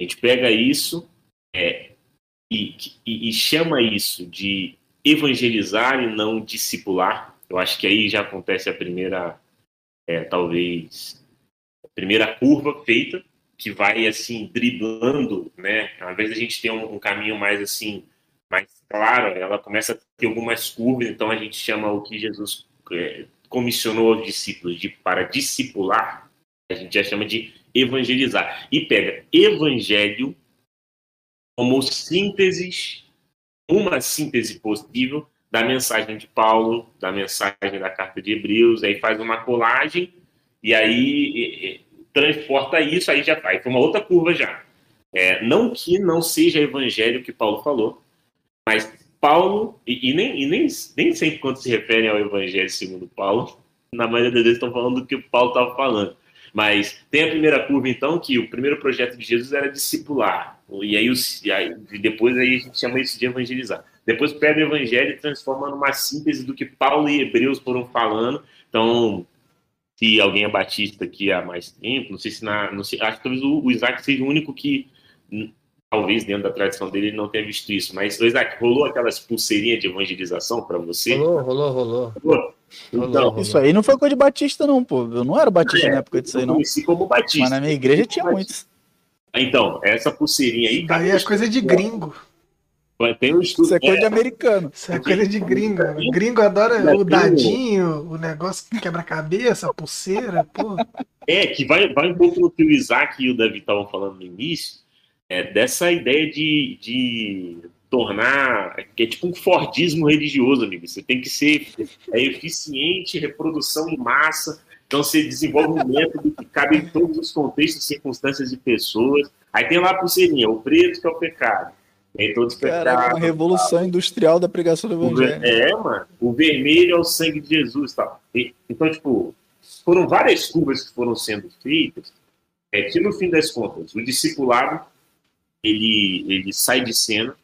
A gente pega isso, é, e, e, e chama isso de evangelizar e não discipular. Eu acho que aí já acontece a primeira, é, talvez, a primeira curva feita, que vai assim driblando, né? Ao invés a gente ter um, um, caminho mais assim, mais claro, ela começa a ter algumas curvas. Então a gente chama o que Jesus comissionou aos discípulos de para discipular, a gente já chama de evangelizar e pega evangelho como síntese, uma síntese possível da mensagem de Paulo, da mensagem da carta de Hebreus, aí faz uma colagem e aí transporta isso, aí já vai, foi uma outra curva já. É, não que não seja evangelho que Paulo falou, mas Paulo, e, e, nem, e nem, nem sempre quando se referem ao evangelho segundo Paulo, na maioria das vezes estão falando do que o Paulo estava falando. Mas tem a primeira curva, então, que o primeiro projeto de Jesus era discipular. E aí, e aí depois aí a gente chama isso de evangelizar. Depois pega o evangelho e transforma numa síntese do que Paulo e Hebreus foram falando. Então, se alguém é batista aqui há mais tempo, não sei se na. Não sei, acho que talvez o, Isaac seja o único que, talvez dentro da tradição dele, ele não tenha visto isso. Mas, Isaac, rolou aquelas pulseirinhas de evangelização para você? Rolou, rolou, rolou. rolou. Então, isso aí não foi coisa de Batista, não, pô. Eu não era Batista é, na época disso aí, não. Eu como Batista. Mas na minha igreja tinha muitos. Então, essa pulseirinha aí. Daí é coisa de gringo. Tem um estudo. Isso é coisa é, de americano. Isso é coisa de gringo. O gringo adora o dadinho, o negócio que quebra-cabeça, a pulseira, pô. É, que vai, vai um pouco no que o Isaac e o Davi estavam falando no início, é, dessa ideia de, de tornar. que é tipo um Fordismo religioso, amigo. Você tem que ser é, eficiente, reprodução em massa. Então você desenvolve um método que cabe em todos os contextos, circunstâncias e pessoas. Aí tem lá a pulseirinha, o preto que é o pecado em todos os pecados. uma revolução industrial da pregação do evangelho. É, mano. O vermelho é o sangue de Jesus tal. E, então, tipo, foram várias curvas que foram sendo feitas, é que no fim das contas, o discipulado, ele, ele sai de cena,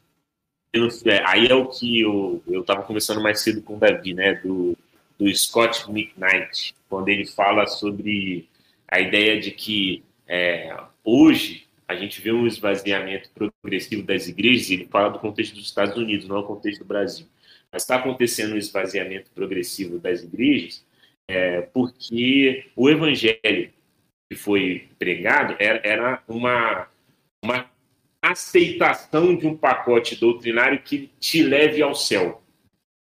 é, aí é o que eu estava conversando mais cedo com o Davi, né, do, do Scott McKnight, quando ele fala sobre a ideia de que é, hoje a gente vê um esvaziamento progressivo das igrejas, ele fala do contexto dos Estados Unidos, não é o contexto do Brasil. Mas está acontecendo um esvaziamento progressivo das igrejas é, porque o evangelho que foi pregado era, era uma, uma aceitação de um pacote doutrinário que te leve ao céu.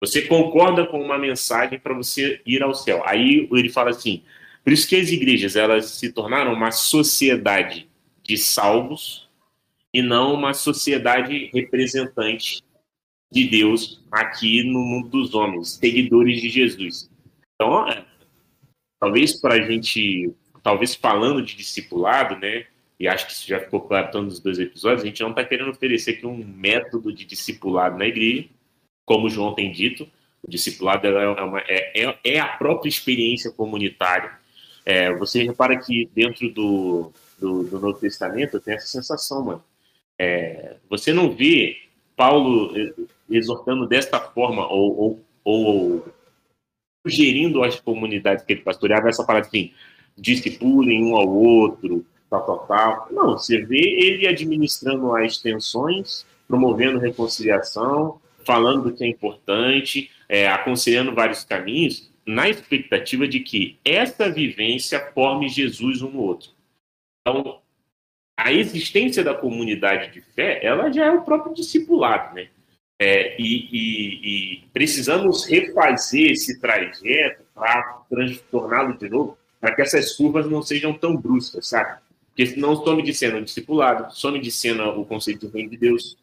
Você concorda com uma mensagem para você ir ao céu. Aí ele fala assim: por isso que as igrejas elas se tornaram uma sociedade de salvos e não uma sociedade representante de Deus aqui no mundo dos homens, seguidores de Jesus. Então, talvez para a gente, talvez falando de discipulado, né? E acho que isso já ficou claro tanto nos dois episódios, a gente não está querendo oferecer aqui um método de discipulado na igreja, como o João tem dito, o discipulado é, uma, é, é, é a própria experiência comunitária. É, você repara que dentro do, do, do Novo Testamento, tenho essa sensação, mano. É, você não vê Paulo exortando desta forma ou, ou, ou sugerindo às comunidades que ele pastoreava essa parada assim, discipulem um ao outro, tal, tal, tal. Não, você vê ele administrando as tensões, promovendo reconciliação, falando do que é importante, é, aconselhando vários caminhos, na expectativa de que essa vivência forme Jesus um no outro. Então, a existência da comunidade de fé, ela já é o próprio discipulado, né? É, e, e, e, precisamos refazer esse trajeto para torná-lo de novo, para que essas curvas não sejam tão bruscas, sabe? Porque senão some de cena o discipulado, some de cena o conceito do reino de Deus.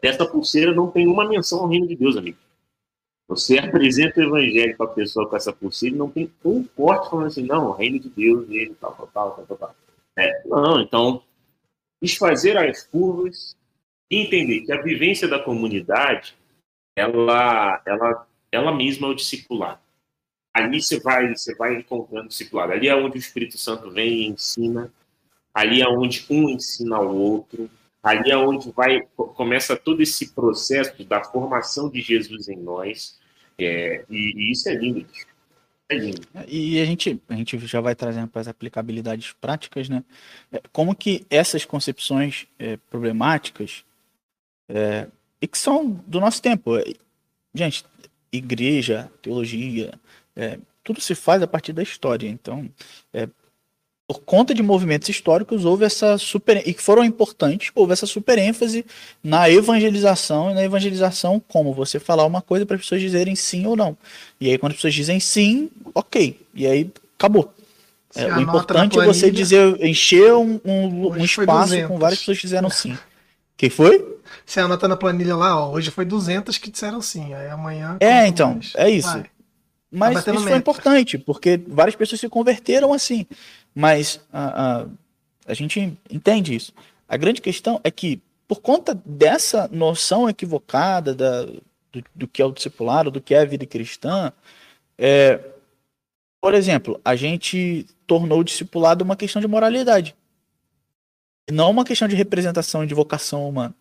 Essa pulseira não tem uma menção ao reino de Deus, amigo. Você apresenta o evangelho para a pessoa com essa pulseira e não tem um corte falando assim, não, o reino de Deus, ele, tal, tal, tal, tal, tal. É, não, então, desfazer as curvas e entender que a vivência da comunidade, ela, ela, ela mesma é o discipulado. Ali você vai, você vai encontrando discipulado. Ali é onde o Espírito Santo vem e ensina. Ali é onde um ensina ao outro. Ali é onde vai começa todo esse processo da formação de Jesus em nós. É, e, e, isso é lindo. E a gente, a gente já vai trazendo para as aplicabilidades práticas, né? É, como que essas concepções é, problemáticas é, e que são do nosso tempo. Gente, igreja, teologia, é, tudo se faz a partir da história. Então, é, por conta de movimentos históricos, houve essa super. e que foram importantes, houve essa super ênfase na evangelização e na evangelização, como você falar uma coisa para as pessoas dizerem sim ou não. E aí, quando as pessoas dizem sim, ok. E aí, acabou. É, o importante é você dizer, encher um, um, um espaço com várias pessoas que disseram sim. *laughs* Quem foi? Você anota na planilha lá, ó, hoje foi 200 que disseram sim, aí amanhã... É, então, mais. é isso. Vai. Mas isso meta. foi importante, porque várias pessoas se converteram assim. Mas a, a, a gente entende isso. A grande questão é que, por conta dessa noção equivocada da, do, do que é o discipulado, do que é a vida cristã, é, por exemplo, a gente tornou o discipulado uma questão de moralidade. Não uma questão de representação e de vocação humana.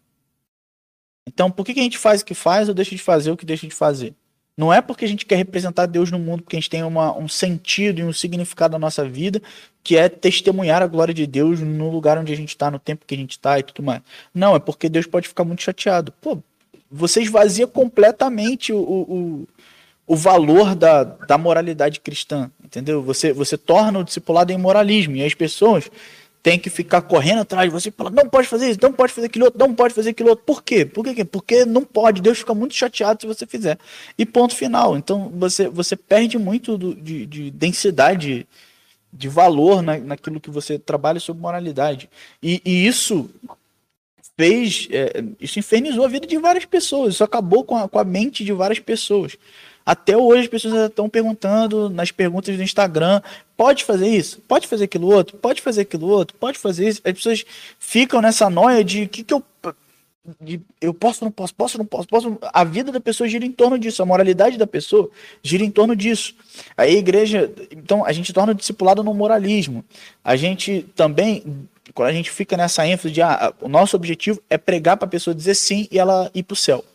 Então, por que, que a gente faz o que faz ou deixa de fazer o que deixa de fazer? Não é porque a gente quer representar Deus no mundo, porque a gente tem uma, um sentido e um significado da nossa vida, que é testemunhar a glória de Deus no lugar onde a gente está, no tempo que a gente está e tudo mais. Não, é porque Deus pode ficar muito chateado. Pô, você esvazia completamente o, o, o valor da, da moralidade cristã, entendeu? Você, você torna o discipulado em moralismo, e as pessoas tem que ficar correndo atrás de você falar, não pode fazer isso, não pode fazer aquilo outro, não pode fazer aquilo outro. Por quê? Por quê? Porque não pode, Deus fica muito chateado se você fizer. E ponto final. Então você, você perde muito do, de, de densidade, de valor na, naquilo que você trabalha sobre moralidade. E, e isso fez, é, isso infernizou a vida de várias pessoas, isso acabou com a, com a mente de várias pessoas. Até hoje as pessoas estão perguntando nas perguntas do Instagram: pode fazer isso? Pode fazer aquilo outro? Pode fazer aquilo outro? Pode fazer isso? As pessoas ficam nessa noia de que, que eu. De, eu posso, não posso, posso, não posso, posso. A vida da pessoa gira em torno disso, a moralidade da pessoa gira em torno disso. A igreja, então, a gente torna o discipulado no moralismo. A gente também, quando a gente fica nessa ênfase de ah, o nosso objetivo é pregar para a pessoa dizer sim e ela ir para o céu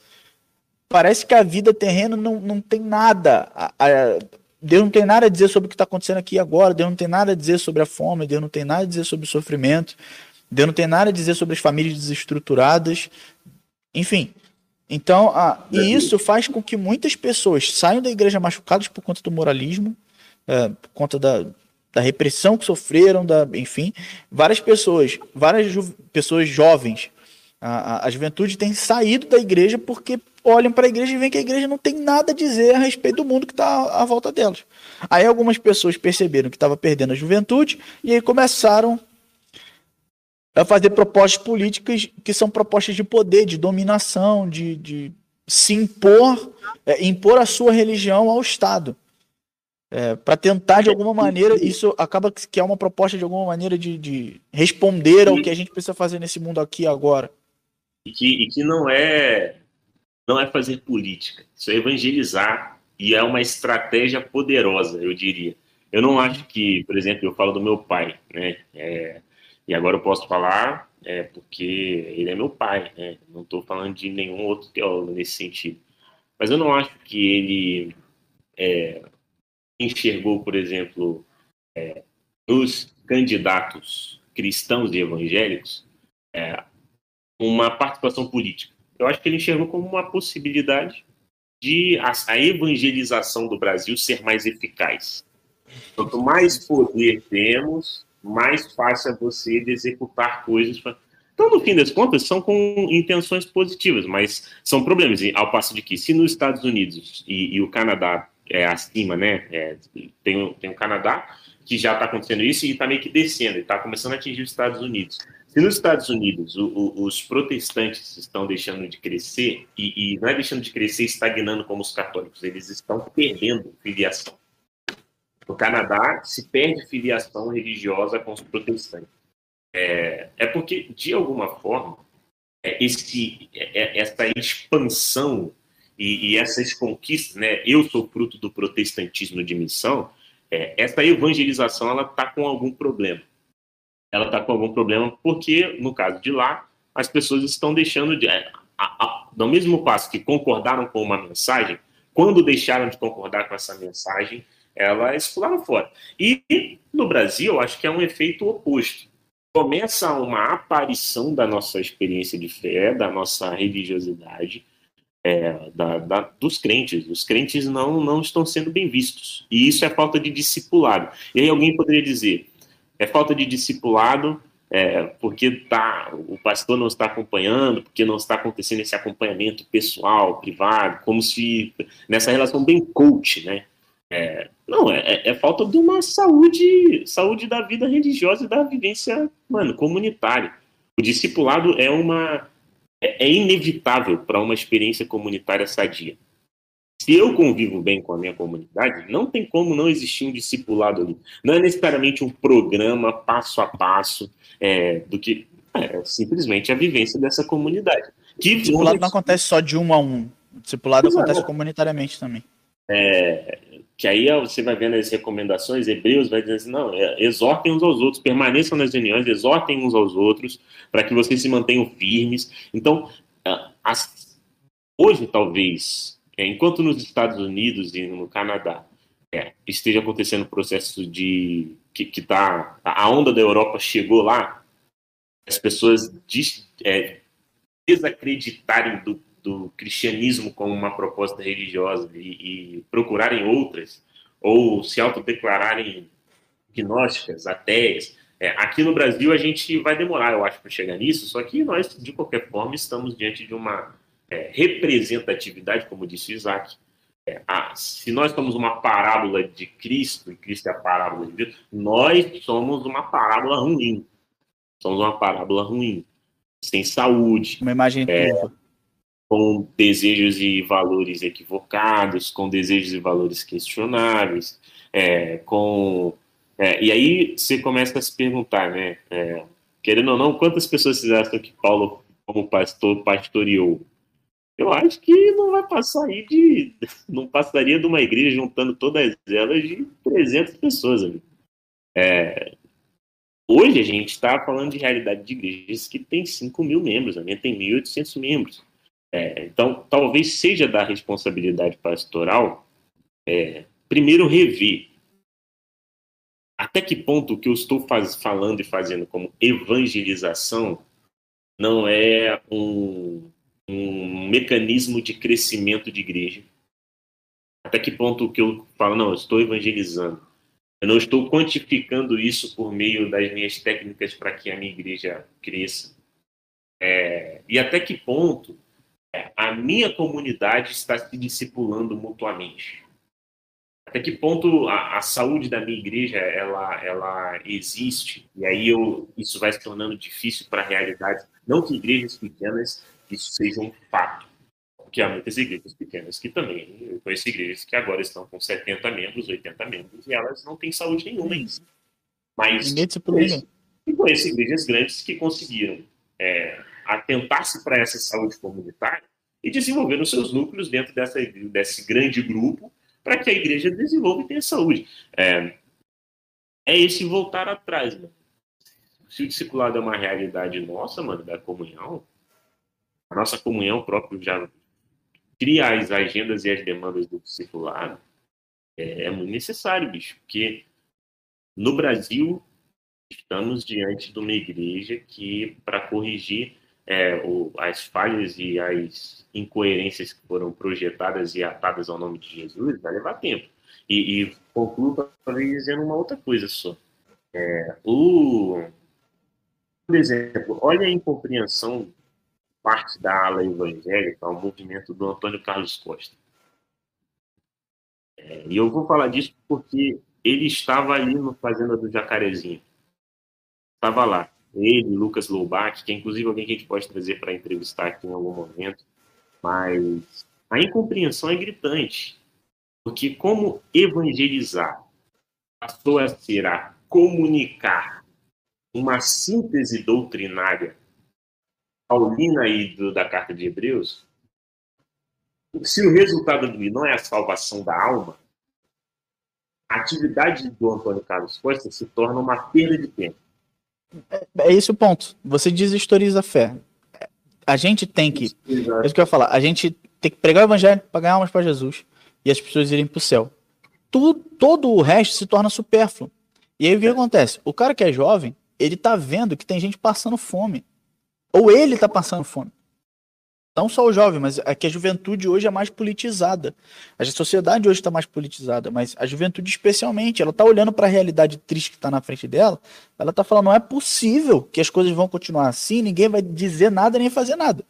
parece que a vida terrena não, não tem nada. A, a, Deus não tem nada a dizer sobre o que está acontecendo aqui agora. Deus não tem nada a dizer sobre a fome. Deus não tem nada a dizer sobre o sofrimento. Deus não tem nada a dizer sobre as famílias desestruturadas. Enfim. Então, a, e isso faz com que muitas pessoas saiam da igreja machucadas por conta do moralismo, é, por conta da, da repressão que sofreram, da, enfim, várias pessoas, várias pessoas jovens, a, a, juventude tem saído da igreja porque olham para a igreja e veem que a igreja não tem nada a dizer a respeito do mundo que está à volta delas. Aí algumas pessoas perceberam que estava perdendo a juventude e aí começaram a fazer propostas políticas que são propostas de poder, de dominação, de, de se impor, é, impor a sua religião ao Estado. É, para tentar de alguma maneira, isso acaba que é uma proposta de alguma maneira de, de responder ao que a gente precisa fazer nesse mundo aqui agora. E que, e que não é não é fazer política, isso é evangelizar e é uma estratégia poderosa, eu diria. Eu não acho que, por exemplo, eu falo do meu pai, né? É, e agora eu posso falar é, porque ele é meu pai, né? Não estou falando de nenhum outro teólogo nesse sentido. Mas eu não acho que ele é, enxergou, por exemplo, é, nos candidatos cristãos e evangélicos é, uma participação política eu acho que ele enxergou como uma possibilidade de a, a evangelização do Brasil ser mais eficaz. Quanto mais poder temos, mais fácil é você de executar coisas. Pra... Então, no fim das contas, são com intenções positivas, mas são problemas. Ao passo de que, se nos Estados Unidos e, e o Canadá é acima, né? É, tem, tem o Canadá que já está acontecendo isso e está meio que descendo, está começando a atingir os Estados Unidos. Se nos Estados Unidos o, o, os protestantes estão deixando de crescer, e, e, não é deixando de crescer estagnando como os católicos, eles estão perdendo filiação. No Canadá, se perde filiação religiosa com os protestantes. É, é porque, de alguma forma, é, esse, é, é essa expansão e, e, essas conquistas, né? Eu sou fruto do protestantismo de missão. É, essa evangelização ela está com algum problema ela está com algum problema, porque, no caso de lá, as pessoas estão deixando de. É, no mesmo passo que concordaram com uma mensagem, quando deixaram de concordar com essa mensagem, elas pularam fora. E no Brasil, eu acho que é um efeito oposto. começa uma aparição da nossa experiência de fé, da nossa religiosidade, é, da, da, dos crentes. Os crentes não, não estão sendo bem vistos. E isso é falta de discipulado. E aí alguém poderia dizer: é falta de discipulado é, porque tá, o pastor não está acompanhando, porque não está acontecendo esse acompanhamento pessoal, privado, como se nessa relação bem coach, né? É, não, é, é, falta de uma saúde, saúde da vida religiosa e da vivência, mano, comunitária. O discipulado é uma é, é inevitável para uma experiência comunitária sadia. Se eu convivo bem com a minha comunidade, não tem como não existir um discipulado ali. Não é necessariamente um programa passo a passo é, do que é, simplesmente a vivência dessa comunidade. Que o discipulado não acontece só de um a um. O discipulado Exato. acontece comunitariamente também. É, que aí você vai vendo as recomendações, Hebreus vai dizer assim, não, é, exortem uns aos outros, permaneçam nas reuniões, exortem uns aos outros, para que vocês se mantenham firmes. Então, as, hoje talvez, é, enquanto nos Estados Unidos e no Canadá é, esteja acontecendo o processo de que, que tá, a onda da Europa chegou lá, as pessoas des, é, desacreditarem do do cristianismo como uma proposta religiosa e, e procurarem outras, ou se autodeclararem gnósticas, ateias. É, aqui no Brasil a gente vai demorar, eu acho, para chegar nisso, só que nós, de qualquer forma, estamos diante de uma é, representatividade, como disse Isaac. É, a, se nós somos uma parábola de Cristo, e Cristo é a parábola de Deus, nós somos uma parábola ruim. Somos uma parábola ruim. Sem saúde. Uma imagem é, com desejos e valores equivocados, com desejos e valores questionáveis, é, com é, e aí você começa a se perguntar, né? É, querendo ou não, quantas pessoas vocês acham que Paulo, como pastor, pastoreou? Eu acho que não vai passar aí de. Não passaria de uma igreja juntando todas elas de 300 pessoas. É, hoje a gente está falando de realidade de igrejas que tem 5 mil membros, a minha tem 1.800 membros. É, então, talvez seja da responsabilidade pastoral, é, primeiro rever até que ponto o que eu estou faz, falando e fazendo como evangelização não é um, um mecanismo de crescimento de igreja. Até que ponto o que eu falo, não, eu estou evangelizando. Eu não estou quantificando isso por meio das minhas técnicas para que a minha igreja cresça. É, e até que ponto a minha comunidade está se discipulando mutuamente? Até que ponto a, a, saúde da minha igreja ela, ela existe? E aí eu, isso vai se tornando difícil para a realidade. Não que igrejas pequenas isso seja um fato, porque há muitas igrejas pequenas que também, eu conheço igrejas que agora estão com 70 membros, 80 membros, e elas não têm saúde nenhuma ainda. Mas conheço, conheço igrejas grandes que conseguiram é, atentar-se para essa saúde comunitária e desenvolver os seus núcleos dentro dessa, desse grande grupo para que a igreja desenvolva e tenha saúde. É, é esse voltar atrás, mano. Se o discipulado é uma realidade nossa, mano, da comunhão, a nossa comunhão próprio já cria as agendas e as demandas do discipulado, é, é muito necessário, bicho, porque no Brasil estamos diante de uma igreja que, para corrigir é, o, as falhas e as incoerências que foram projetadas e atadas ao nome de Jesus, vai levar tempo. E, e concluo talvez dizendo uma outra coisa só. É, o, por exemplo, olha a incompreensão parte da ala evangélica ao movimento do Antônio Carlos Costa. É, e eu vou falar disso porque ele estava ali no Fazenda do Jacarezinho. Estava lá ele, Lucas Loubach, que é inclusive alguém que a gente pode trazer para entrevistar aqui em algum momento, mas a incompreensão é gritante, porque como evangelizar passou a ser a comunicar uma síntese doutrinária paulina aí do, da carta de Hebreus, se o resultado não é a salvação da alma, a atividade do Antônio Carlos Costa se torna uma perda de tempo. É, é esse o ponto. Você deshistoriza a fé. A gente tem que. É isso que eu ia falar. A gente tem que pregar o evangelho para ganhar almas para Jesus e as pessoas irem para o céu. Tudo, todo o resto se torna supérfluo. E aí o que acontece? O cara que é jovem, ele tá vendo que tem gente passando fome. Ou ele tá passando fome. Não só o jovem, mas é que a juventude hoje é mais politizada. A sociedade hoje está mais politizada, mas a juventude especialmente, ela está olhando para a realidade triste que está na frente dela, ela está falando, não é possível que as coisas vão continuar assim, ninguém vai dizer nada nem fazer nada.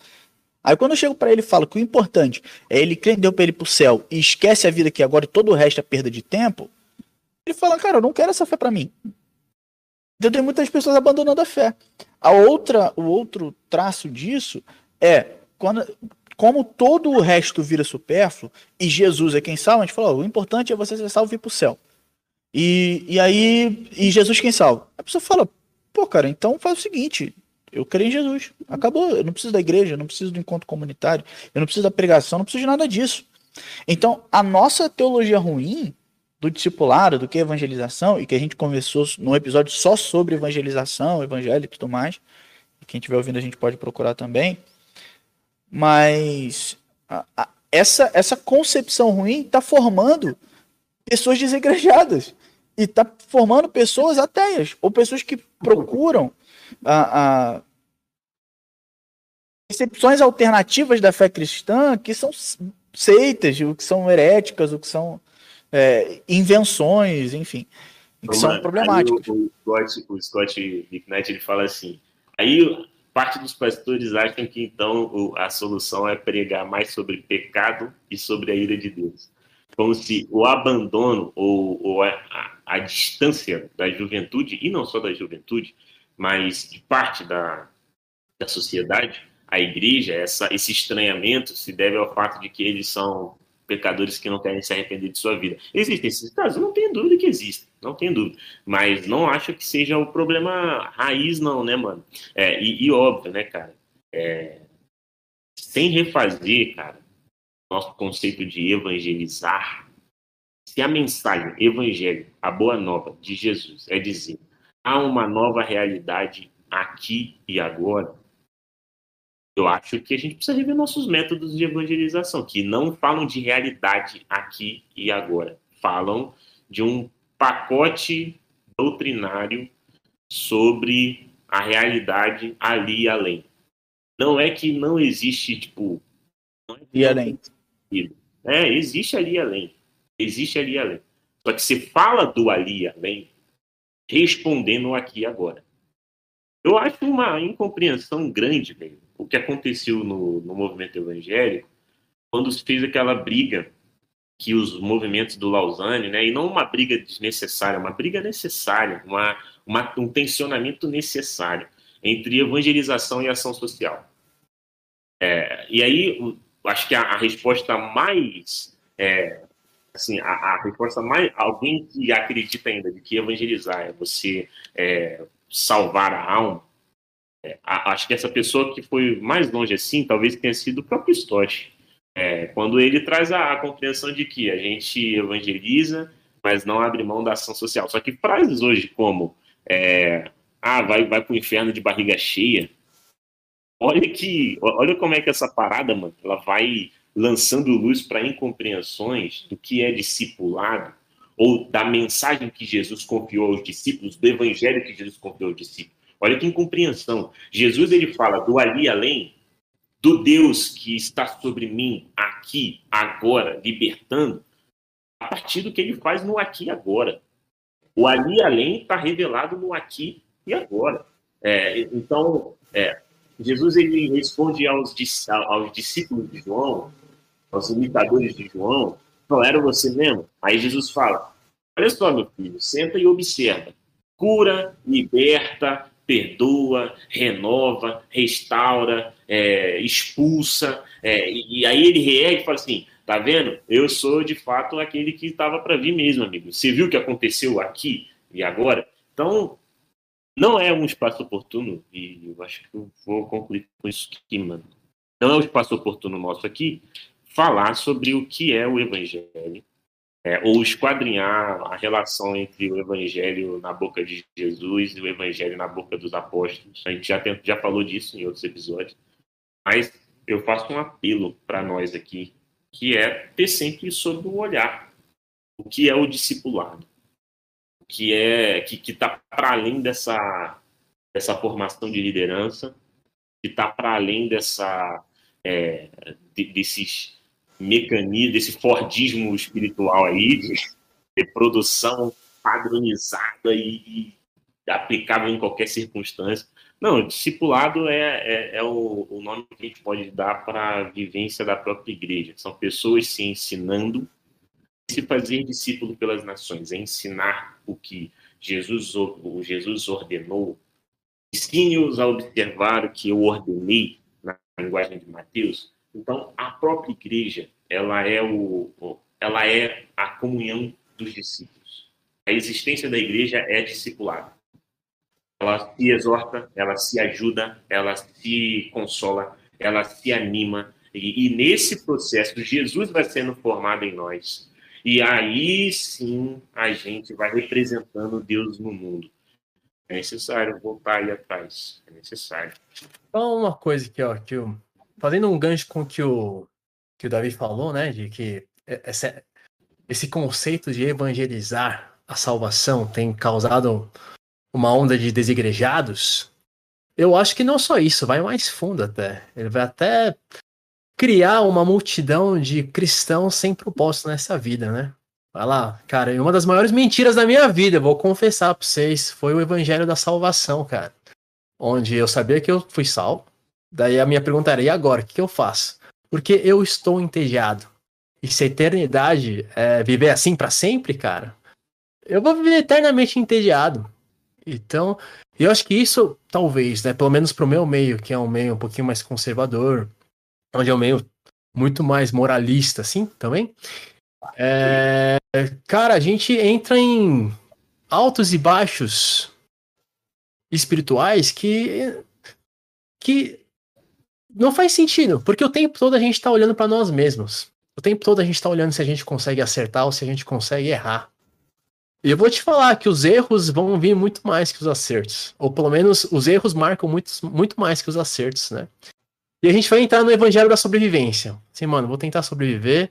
Aí quando eu chego para ele e falo que o importante é ele crer deu para ele pro céu e esquece a vida aqui agora e todo o resto é perda de tempo, ele fala, cara, eu não quero essa fé para mim. Então tem muitas pessoas abandonando a fé. A outra, o outro traço disso é quando, como todo o resto vira supérfluo e Jesus é quem salva, a gente falou, o importante é você ser salvo e ir pro céu. E, e aí, e Jesus quem salva? A pessoa fala, pô, cara, então faz o seguinte, eu creio em Jesus. Acabou, eu não preciso da igreja, eu não preciso do encontro comunitário, eu não preciso da pregação, não preciso de nada disso. Então, a nossa teologia ruim do discipulado, do que é evangelização, e que a gente conversou num episódio só sobre evangelização, evangelho e tudo mais, quem estiver ouvindo a gente pode procurar também, mas a, a, essa, essa concepção ruim está formando pessoas desigrejadas e está formando pessoas ateias ou pessoas que procuram a, a concepções alternativas da fé cristã que são seitas, o que são heréticas, o que são é, invenções, enfim, que Mano, são problemáticas. O, o, Scott, o Scott McKnight, ele fala assim, aí parte dos pastores acham que então a solução é pregar mais sobre pecado e sobre a ira de Deus. Como se o abandono ou, ou a, a, distância da juventude, e não só da juventude, mas de parte da, da sociedade, a igreja, essa, esse estranhamento se deve ao fato de que eles são pecadores que não querem se arrepender de sua vida. Existem esses casos? Não tenho dúvida que existem, não tenho dúvida. Mas não acho que seja o problema raiz, não, né, mano? É, e, e, óbvio, né, cara? É, sem refazer, cara, nosso conceito de evangelizar, se a mensagem evangelho, a boa nova de Jesus é dizer há uma nova realidade aqui e agora, eu acho que a gente precisa rever nossos métodos de evangelização, que não falam de realidade aqui e agora, falam de um pacote doutrinário sobre a realidade ali e além. Não é que não existe, tipo. Não é e além. É, existe ali além. Existe ali além. Só que você fala do ali e além respondendo aqui e agora. Eu acho uma incompreensão grande, velho, o que aconteceu no, no movimento evangélico quando se fez aquela briga que os movimentos do Lausanne, né, e não uma briga desnecessária, uma briga necessária, uma, uma, um tensionamento necessário entre evangelização e ação social. É, e aí, acho que a, a resposta mais, é, assim, a, a, resposta mais, alguém que acredita ainda de que evangelizar é você é, salvar a alma, é, acho que essa pessoa que foi mais longe assim, talvez tenha sido o próprio Stott. É, quando ele traz a, a, compreensão de que a gente evangeliza, mas não abre mão da ação social. Só que frases hoje como é, ah, vai, vai pro inferno de barriga cheia. Olha que, olha como é que essa parada, mano, ela vai lançando luz para incompreensões do que é discipulado ou da mensagem que Jesus confiou aos discípulos, do evangelho que Jesus confiou aos discípulos. Olha que incompreensão. Jesus ele fala do ali além, do Deus que está sobre mim, aqui, agora, libertando, a partir do que ele faz no aqui e agora. O ali além está revelado no aqui e agora. É, então, é, Jesus ele responde aos, aos discípulos de João, aos imitadores de João, não era você mesmo? Aí Jesus fala: Olha só, meu filho, senta e observa. Cura, liberta, perdoa, renova, restaura, é, expulsa. É, e, e, aí ele reergue e fala assim: tá vendo? Eu sou de fato aquele que estava para vir mesmo, amigo. Você viu o que aconteceu aqui e agora? Então, não é um espaço oportuno, e eu acho que eu vou concluir com isso aqui, mano. Não é um espaço oportuno nosso aqui falar sobre o que é o evangelho, é, ou esquadrinhar a relação entre o evangelho na boca de Jesus e o evangelho na boca dos apóstolos. A gente já, tem, já falou disso em outros episódios, mas eu faço um apelo para nós aqui, que é ter sempre sobre o olhar o que é o discipulado, o que é que está para além dessa dessa formação de liderança, que está para além dessa, é, de, desses mecanismos, desse Fordismo espiritual aí, de, de produção padronizada e, e, aplicável em qualquer circunstância. Não, discipulado é, é, é o, o, nome que a gente pode dar para a vivência da própria igreja. São pessoas se ensinando, se fazer discípulo pelas nações, é ensinar o que Jesus, o Jesus ordenou. Ensine-os a observar o que eu ordenei na linguagem de Mateus. Então, a própria igreja, ela é, o, ela é a comunhão dos discípulos. A existência da igreja é discipulada. Ela se exorta, ela se ajuda, ela se consola, ela se anima. E, e nesse processo, Jesus vai sendo formado em nós. E aí sim a gente vai representando Deus no mundo. É necessário voltar aí atrás. É necessário. Então, uma coisa aqui, ó, que eu, fazendo um gancho com o que o, que o Davi falou, né? De que esse, esse conceito de evangelizar a salvação tem causado uma onda de desigrejados. Eu acho que não só isso, vai mais fundo até. Ele vai até criar uma multidão de cristãos sem propósito nessa vida, né? Vai lá, cara, uma das maiores mentiras da minha vida, vou confessar pra vocês, foi o evangelho da salvação, cara. Onde eu sabia que eu fui salvo. Daí a minha pergunta era: e agora? O que eu faço? Porque eu estou entediado. E se a eternidade é viver assim para sempre, cara, eu vou viver eternamente entediado. Então, eu acho que isso, talvez, né, pelo menos pro meu meio, que é um meio um pouquinho mais conservador, onde é um meio muito mais moralista, assim, também. É, cara, a gente entra em altos e baixos espirituais que que não faz sentido, porque o tempo todo a gente tá olhando para nós mesmos. O tempo todo a gente tá olhando se a gente consegue acertar ou se a gente consegue errar. E eu vou te falar que os erros vão vir muito mais que os acertos. Ou pelo menos os erros marcam muito, muito mais que os acertos, né? E a gente vai entrar no evangelho da sobrevivência. Assim, mano, vou tentar sobreviver.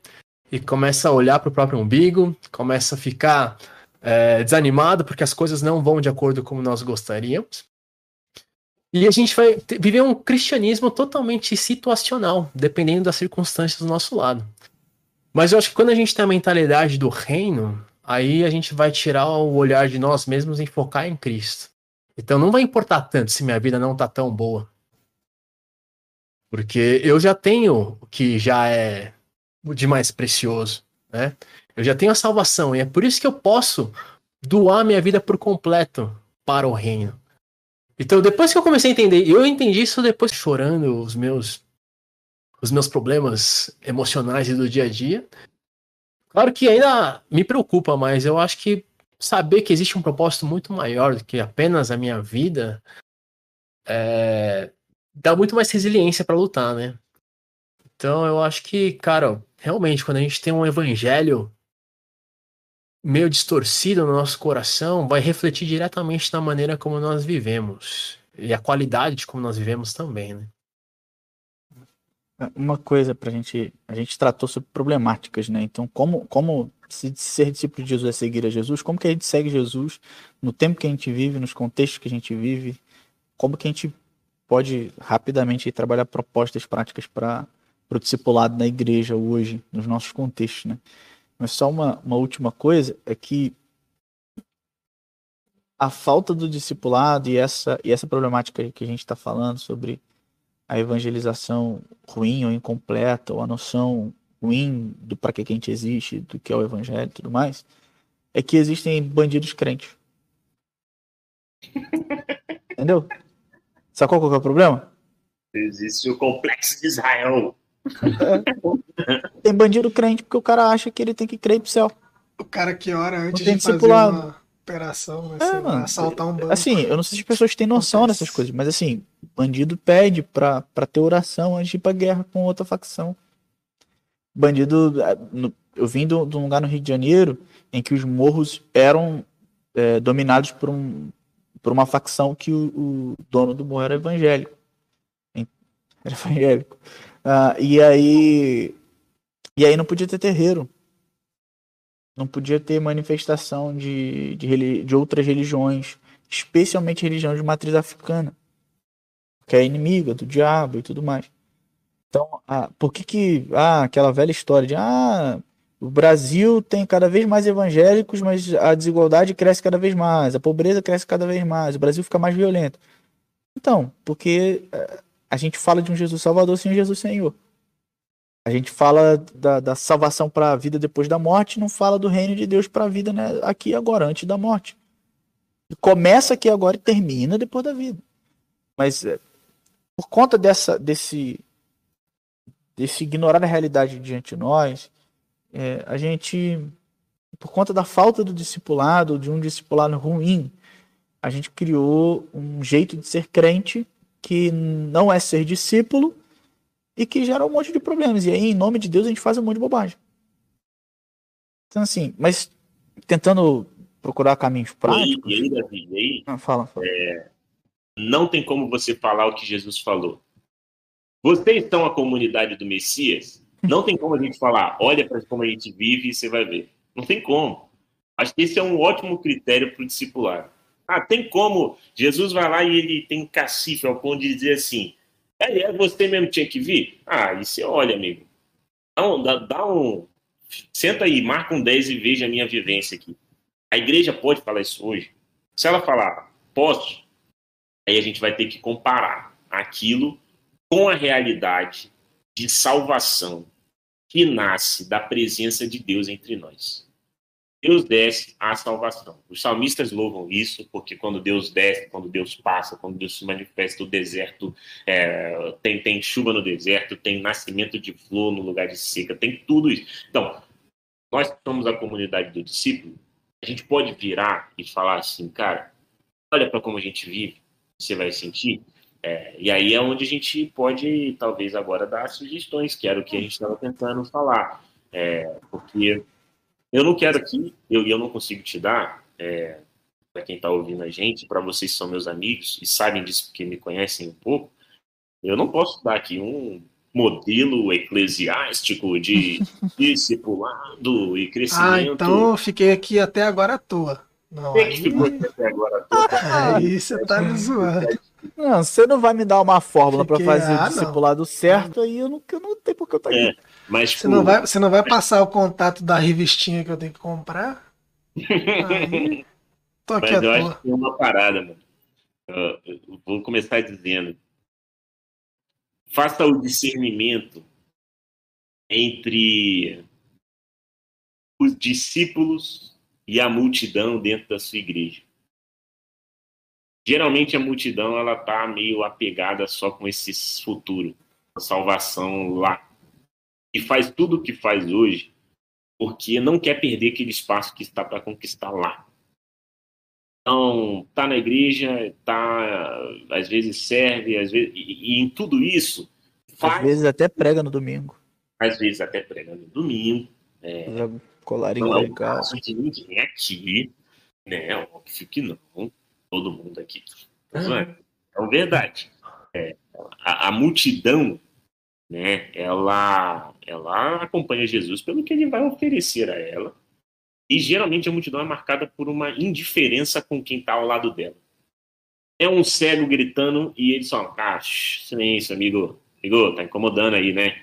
E começa a olhar pro próprio umbigo, começa a ficar é, desanimado porque as coisas não vão de acordo como nós gostaríamos. E a gente vai viver um cristianismo totalmente situacional, dependendo das circunstâncias do nosso lado. Mas eu acho que quando a gente tem a mentalidade do reino, aí a gente vai tirar o olhar de nós mesmos e focar em Cristo. Então não vai importar tanto se minha vida não tá tão boa. Porque eu já tenho o que já é de mais precioso, né? Eu já tenho a salvação e é por isso que eu posso doar minha vida por completo para o reino. Então, depois que eu comecei a entender, eu entendi isso depois chorando os meus os meus problemas emocionais do dia a dia. Claro que ainda me preocupa, mas eu acho que saber que existe um propósito muito maior do que apenas a minha vida é, dá muito mais resiliência para lutar, né? Então eu acho que, cara, realmente quando a gente tem um evangelho meio distorcido no nosso coração, vai refletir diretamente na maneira como nós vivemos e a qualidade de como nós vivemos também, né? Uma coisa para a gente, a gente tratou sobre problemáticas, né? Então, como, como se ser discípulo de Jesus é seguir a Jesus, como que a gente segue Jesus no tempo que a gente vive, nos contextos que a gente vive, como que a gente pode rapidamente trabalhar propostas práticas para o discipulado na igreja hoje, nos nossos contextos, né? Mas só uma, uma última coisa é que a falta do discipulado e essa, e essa problemática que a gente está falando sobre a evangelização ruim ou incompleta, ou a noção ruim do para que a gente existe, do que é o evangelho e tudo mais, é que existem bandidos crentes. *laughs* Entendeu? Sabe qual que é o problema? Existe o complexo de Israel. É. Tem bandido crente porque o cara acha que ele tem que crer pro céu. O cara que ora antes de fazer uma operação, né? É, mano, assaltar um banco. Assim, eu não sei se as pessoas têm noção Acontece. dessas coisas, mas assim, bandido pede pra, pra ter oração antes de ir pra guerra com outra facção. Bandido. É, eu vim de um lugar no Rio de Janeiro em que os morros eram é, dominados por um, por uma facção que o, o dono do morro era evangélico. Era evangélico. Uh, e aí. E aí não podia ter terreiro. Não podia ter manifestação de, de, de outras religiões. especialmente religião de matriz africana, que é inimiga do diabo e tudo mais. Então, ah, por que que ah, aquela velha história de ah, o Brasil tem cada vez mais evangélicos, mas a desigualdade cresce cada vez mais, a pobreza cresce cada vez mais, o Brasil fica mais violento. Então, porque eh, a gente fala de um Jesus Salvador sem um Jesus Senhor. A gente fala da, da salvação para a vida depois da morte, não fala do reino de Deus para a vida né, aqui agora, antes da morte. Começa aqui agora e termina depois da vida. Mas é, por conta dessa, desse, desse ignorar a realidade diante de nós, é, a gente, por conta da falta do discipulado, de um discipulado ruim, a gente criou um jeito de ser crente que não é ser discípulo e que gera um monte de problemas. E aí, em nome de Deus, a gente faz um monte de bobagem. Então, assim, mas tentando procurar caminhos práticos. E aí, Davi, e aí, ah, fala. fala. É, não tem como você falar o que Jesus falou. Vocês são a comunidade do Messias? Não tem como a gente falar, olha para como a gente vive e você vai ver. Não tem como. Acho que esse é um ótimo critério para o discipular. Ah, tem como. Jesus vai lá e ele tem cacife ao ponto de dizer assim: é, é, você mesmo tinha que vir? Ah, e você olha, amigo. Dá um, dá, dá um. Senta aí, marca um 10 e veja a minha vivência aqui. A igreja pode falar isso hoje? Se ela falar, posso, aí a gente vai ter que comparar aquilo com a realidade de salvação que nasce da presença de Deus entre nós. Deus desce a salvação. Os salmistas louvam isso, porque quando Deus desce, quando Deus passa, quando Deus se manifesta, o deserto é, tem, tem chuva no deserto, tem nascimento de flor no lugar de seca, tem tudo isso. Então, nós que somos a comunidade do discípulo, a gente pode virar e falar assim, cara, olha para como a gente vive, você vai sentir. É, e aí é onde a gente pode, talvez, agora dar sugestões, que era o que a gente estava tentando falar. É, porque eu não quero aqui, eu, eu não consigo te dar, é, para quem está ouvindo a gente, para vocês que são meus amigos e sabem disso porque me conhecem um pouco, eu não posso dar aqui um modelo eclesiástico de *laughs* discipulado e crescimento. Ah, então eu fiquei aqui até agora à toa. Não, Quem aí... ficou até agora à toa? *laughs* Aí você tá me *laughs* zoando. Não, você não vai me dar uma fórmula para fazer ah, o discipulado não. certo, aí eu não, eu não tenho porque eu tô aqui. É. Mas, você, não vai, você não vai passar o contato da revistinha que eu tenho que comprar? *laughs* Aí, tô aqui Mas eu acho que tem uma parada, mano. Eu vou começar dizendo. Faça o discernimento entre os discípulos e a multidão dentro da sua igreja. Geralmente a multidão ela tá meio apegada só com esse futuro, a salvação lá e faz tudo o que faz hoje porque não quer perder aquele espaço que está para conquistar lá. Então, tá na igreja, tá às vezes serve, às vezes e, e em tudo isso faz, às vezes até prega no domingo. Às vezes até prega no domingo. É, colarinho não é o caso de ninguém aqui, né? Óbvio que não. Todo mundo aqui. Não é? Então, verdade. É, a, a multidão né? Ela, ela acompanha Jesus pelo que ele vai oferecer a ela. E geralmente a multidão é marcada por uma indiferença com quem está ao lado dela. É um cego gritando e ele só, ah, silêncio, amigo, amigo, tá incomodando aí, né?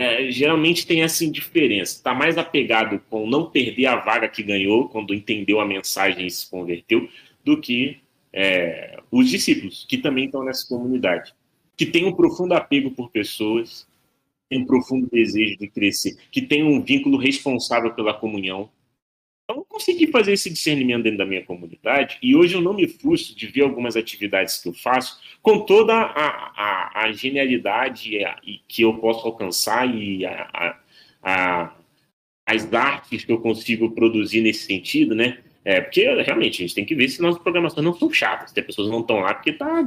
É, geralmente tem essa indiferença. Está mais apegado com não perder a vaga que ganhou quando entendeu a mensagem e se converteu, do que é, os discípulos, que também estão nessa comunidade que tem um profundo apego por pessoas, tem um profundo desejo de crescer, que tem um vínculo responsável pela comunhão. Então, eu consegui fazer esse discernimento dentro da minha comunidade e hoje eu não me frustro de ver algumas atividades que eu faço com toda a, a, a genialidade que eu posso alcançar e a, a, as artes que eu consigo produzir nesse sentido, né? É, porque realmente a gente tem que ver se nossas programações não são chatas, se as pessoas não estão lá porque tá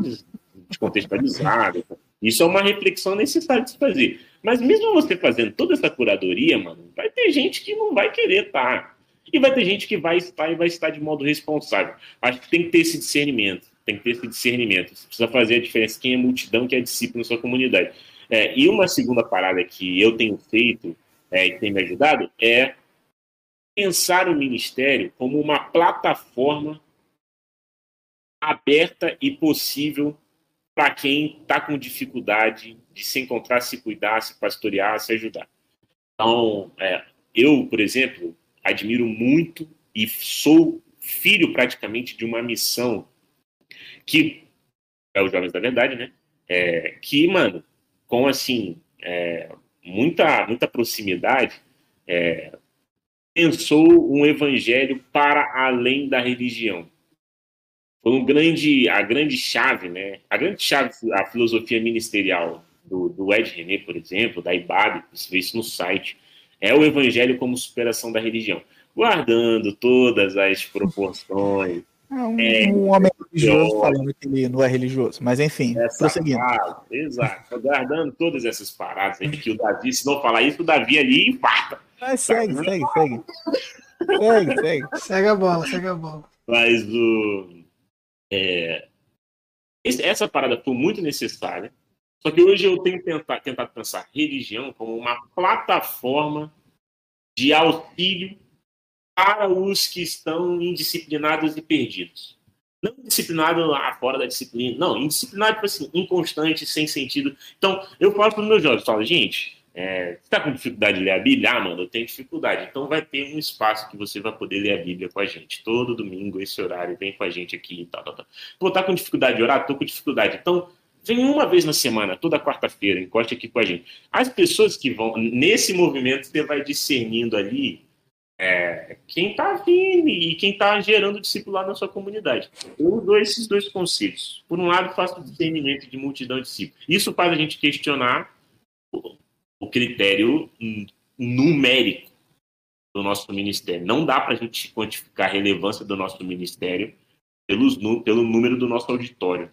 descontextualizado. Isso é uma reflexão necessária de se fazer. Mas mesmo você fazendo toda essa curadoria, mano, vai ter gente que não vai querer estar. Tá. E vai ter gente que vai estar e vai estar de modo responsável. Acho que tem que ter esse discernimento. Tem que ter esse discernimento. Você precisa fazer a diferença quem é multidão, quem é discípulo na sua comunidade. É, e uma segunda parada que eu tenho feito é, e tem me ajudado é pensar o ministério como uma plataforma aberta e possível para quem está com dificuldade de se encontrar, se cuidar, se pastorear, se ajudar. Então, é, eu, por exemplo, admiro muito e sou filho praticamente de uma missão que é os Jovens da Verdade, né? É, que, mano, com assim, é, muita, muita proximidade, é, pensou um evangelho para além da religião. Foi um grande, a grande chave, né? A grande chave, a filosofia ministerial do, do Ed René, por exemplo, da IBAB, você vê isso no site, é o evangelho como superação da religião, guardando todas as proporções. É um, é, um homem religioso falando que ele não é religioso, mas enfim, prosseguindo. exato, guardando todas essas paradas aí, que o Davi, se não falar isso, o Davi ali infarta. Mas segue, tá segue, segue. *laughs* Segue, segue. Segue a bola, segue a bola. Mas o. É, essa parada foi muito necessária. Só que hoje eu tenho tentado, tentado pensar religião como uma plataforma de auxílio para os que estão indisciplinados e perdidos. Não indisciplinado lá fora da disciplina, não, indisciplinado, tipo assim, inconstante, sem sentido. Então, eu falo para os meus jovens, falo, gente, é, está com dificuldade de ler a Bíblia? Ah, mano, eu tenho dificuldade. Então vai ter um espaço que você vai poder ler a Bíblia com a gente. Todo domingo, esse horário, vem com a gente aqui e tal, tal, tal. Pô, tá com dificuldade de orar? Tô com dificuldade. Então, vem uma vez na semana, toda quarta-feira, encoste aqui com a gente. As pessoas que vão, nesse movimento, você vai discernindo ali é, quem está vindo e quem está gerando discipulado na sua comunidade. Eu dou esses dois conceitos. Por um lado, faço o discernimento de multidão de discípulos. Isso faz a gente questionar o critério numérico do nosso ministério. Não dá para a gente quantificar a relevância do nosso ministério pelos, pelo número do nosso auditório.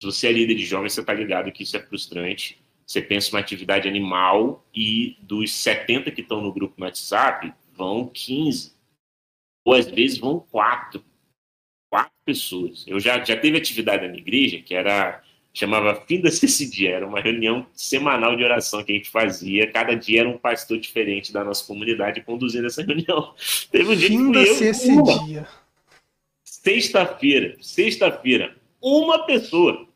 Se você é líder de jovens, você está ligado que isso é frustrante. Você pensa uma atividade animal e dos 70 que estão no grupo no WhatsApp, vão 15. Ou às vezes vão quatro. Quatro pessoas. Eu já, já teve atividade na minha igreja que era chamava Fim da *laughs* dia era uma reunião semanal de oração que a gente fazia, cada dia era um pastor diferente da nossa comunidade conduzindo essa *laughs* reunião. Teve um dia que dia. Sexta-feira, sexta-feira, uma pessoa,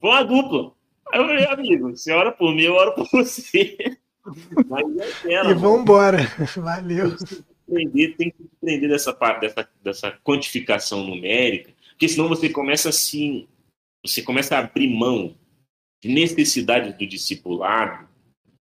foi uma dupla. Aí eu falei, amigo, você ora por mim, eu oro por você. *laughs* Mas é e vambora, valeu. Tem que, tem que aprender dessa parte, dessa, dessa quantificação numérica, porque senão você começa assim você começa a abrir mão de necessidades do discipulado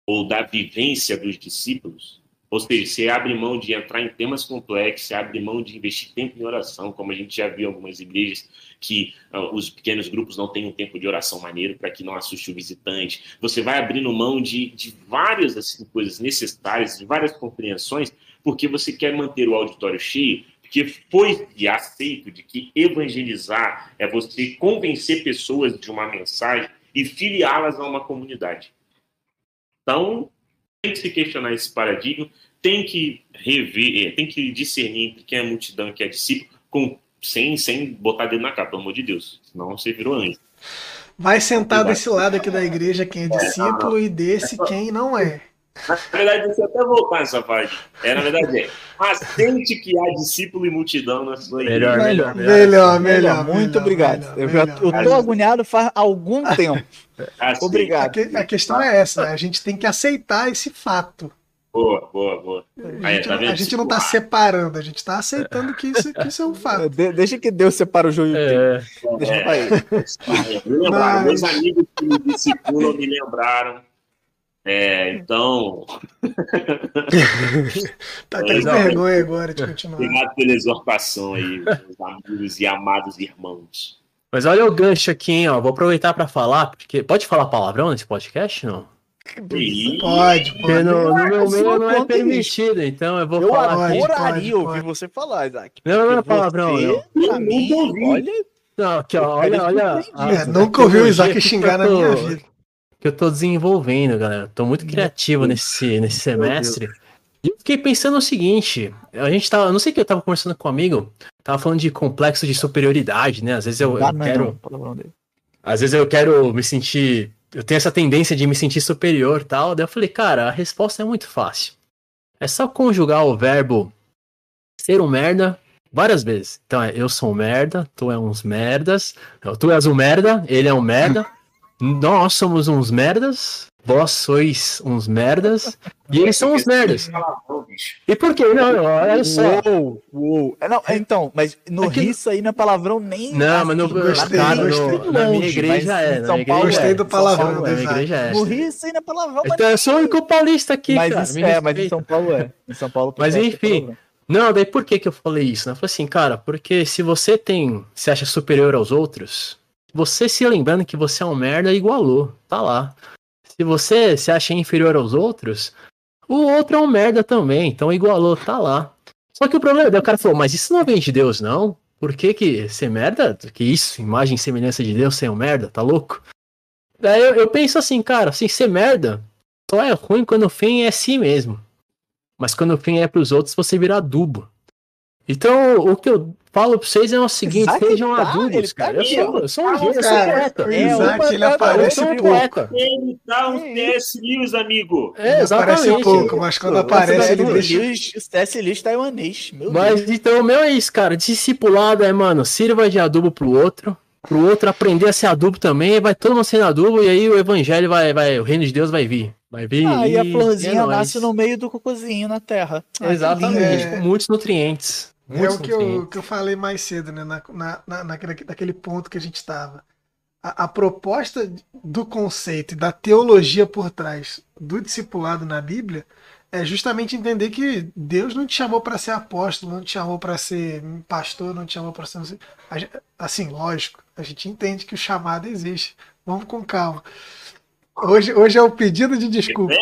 ou da vivência dos discípulos, ou seja, você abre mão de entrar em temas complexos, você abre mão de investir tempo em oração, como a gente já viu em algumas igrejas, que uh, os pequenos grupos não têm um tempo de oração maneiro para que não assuste o visitante. Você vai abrindo mão de, de várias assim, coisas necessárias, de várias compreensões, porque você quer manter o auditório cheio porque foi aceito de que evangelizar é você convencer pessoas de uma mensagem e filiá-las a uma comunidade. Então, tem que se questionar esse paradigma, tem que rever, é, tem que discernir entre quem é multidão e quem é discípulo, com, sem, sem botar dedo na cara, pelo amor de Deus. Senão você virou anjo. Vai sentar desse lado aqui da igreja quem é discípulo é, e desse quem não é. Na verdade, você até voltar nessa parte. É, na verdade, é. Mas sente que há discípulo e multidão na sua igreja. Melhor, melhor, melhor. melhor, Muito obrigado. eu já eu tô agoniado faz algum *laughs* tempo. Assim, obrigado. A, a, questão é essa, né? A gente tem que aceitar esse fato. Boa, boa, boa. A gente, tá a gente não está separando, a gente está aceitando que isso, que isso é um *laughs* fato. De, deixa que Deus separa o joio é. Deixa é. aí. Mas... Meus amigos que me discipulam me lembraram é, então. *laughs* tá com vergonha agora de continuar. Obrigado pela exortação aí, meus amigos e amados irmãos. Mas olha o gancho aqui, hein, ó. Vou aproveitar para falar, porque. Pode falar palavrão nesse podcast, não? Pode, pode. Porque no, no meu meio não é permitido, então eu vou eu falar. Eu adoraria ouvir você falar, Isaac. Não, não é palavrão. Eu, mim, olha. Não, aqui, ó, olha, olha. É, nunca ouvi o Isaac xingar na minha vida que eu tô desenvolvendo, galera. Tô muito criativo nesse, nesse semestre. E eu fiquei pensando o seguinte: a gente tava. Não sei o que eu tava conversando com um amigo, tava falando de complexo de superioridade, né? Às vezes eu, eu quero. Às vezes eu quero me sentir. Eu tenho essa tendência de me sentir superior tal. Daí eu falei, cara, a resposta é muito fácil. É só conjugar o verbo ser um merda Várias vezes. Então é, eu sou um merda, tu é uns merdas, tu és um merda, ele é um merda, nós somos uns merdas, vós sois uns merdas, e eles são uns merdas. E por quê? Não, olha só. Uou, uou. É, não, então, mas no é que... isso aí não é palavrão nem. Não, mas no, gostei, cara, gostei no, na minha igreja é. Na minha igreja gostei é. do palavrão. Na minha igreja é. No isso aí não é palavrão. Então eu sou o único paulista aqui, mas cara. Isso, é, mas em São Paulo é. Em São Paulo Mas enfim. Não, daí por que que eu falei isso? Né? Eu falei assim, cara, porque se você tem, se acha superior aos outros, você se lembrando que você é um merda, igualou, tá lá. Se você se acha inferior aos outros, o outro é um merda também, então igualou, tá lá. Só que o problema, daí o cara falou, mas isso não vem de Deus, não? Por que que ser merda? Que isso, imagem e semelhança de Deus, ser um merda, tá louco? Daí eu, eu penso assim, cara, assim, ser merda só é ruim quando o fim é si mesmo. Mas quando o fim é pros outros, você vira adubo. Então, o que eu falo pra vocês é o seguinte: Isaac sejam tá, adultos, tá cara. Eu sou, eu sou um gênio, eu sou poeta. É, Isaac, ele aparece um pouco. Ele tá um TS Lewis, amigo. É, exatamente. Aparece um pouco, mas quando aparece, ele deixa. O TS Lewis taiwanês. Meu mas Deus. então, o meu é isso, cara. Discipulado é, mano, sirva de adubo pro outro. Pro outro aprender a ser adubo também, vai todo mundo sendo adubo, e aí o evangelho vai, vai, o reino de Deus vai vir. Vai vir. Ah, e a florzinha é nasce no meio do cocôzinho na terra. Exatamente, é... com muitos nutrientes. É o que eu, que eu falei mais cedo, né? Na, na, na, naquele, naquele ponto que a gente estava. A, a, proposta do conceito e da teologia por trás do discipulado na Bíblia é justamente entender que Deus não te chamou para ser apóstolo, não te chamou para ser pastor, não te chamou para ser. Assim, lógico, a gente entende que o chamado existe. Vamos com calma. Hoje, hoje é o pedido de desculpa.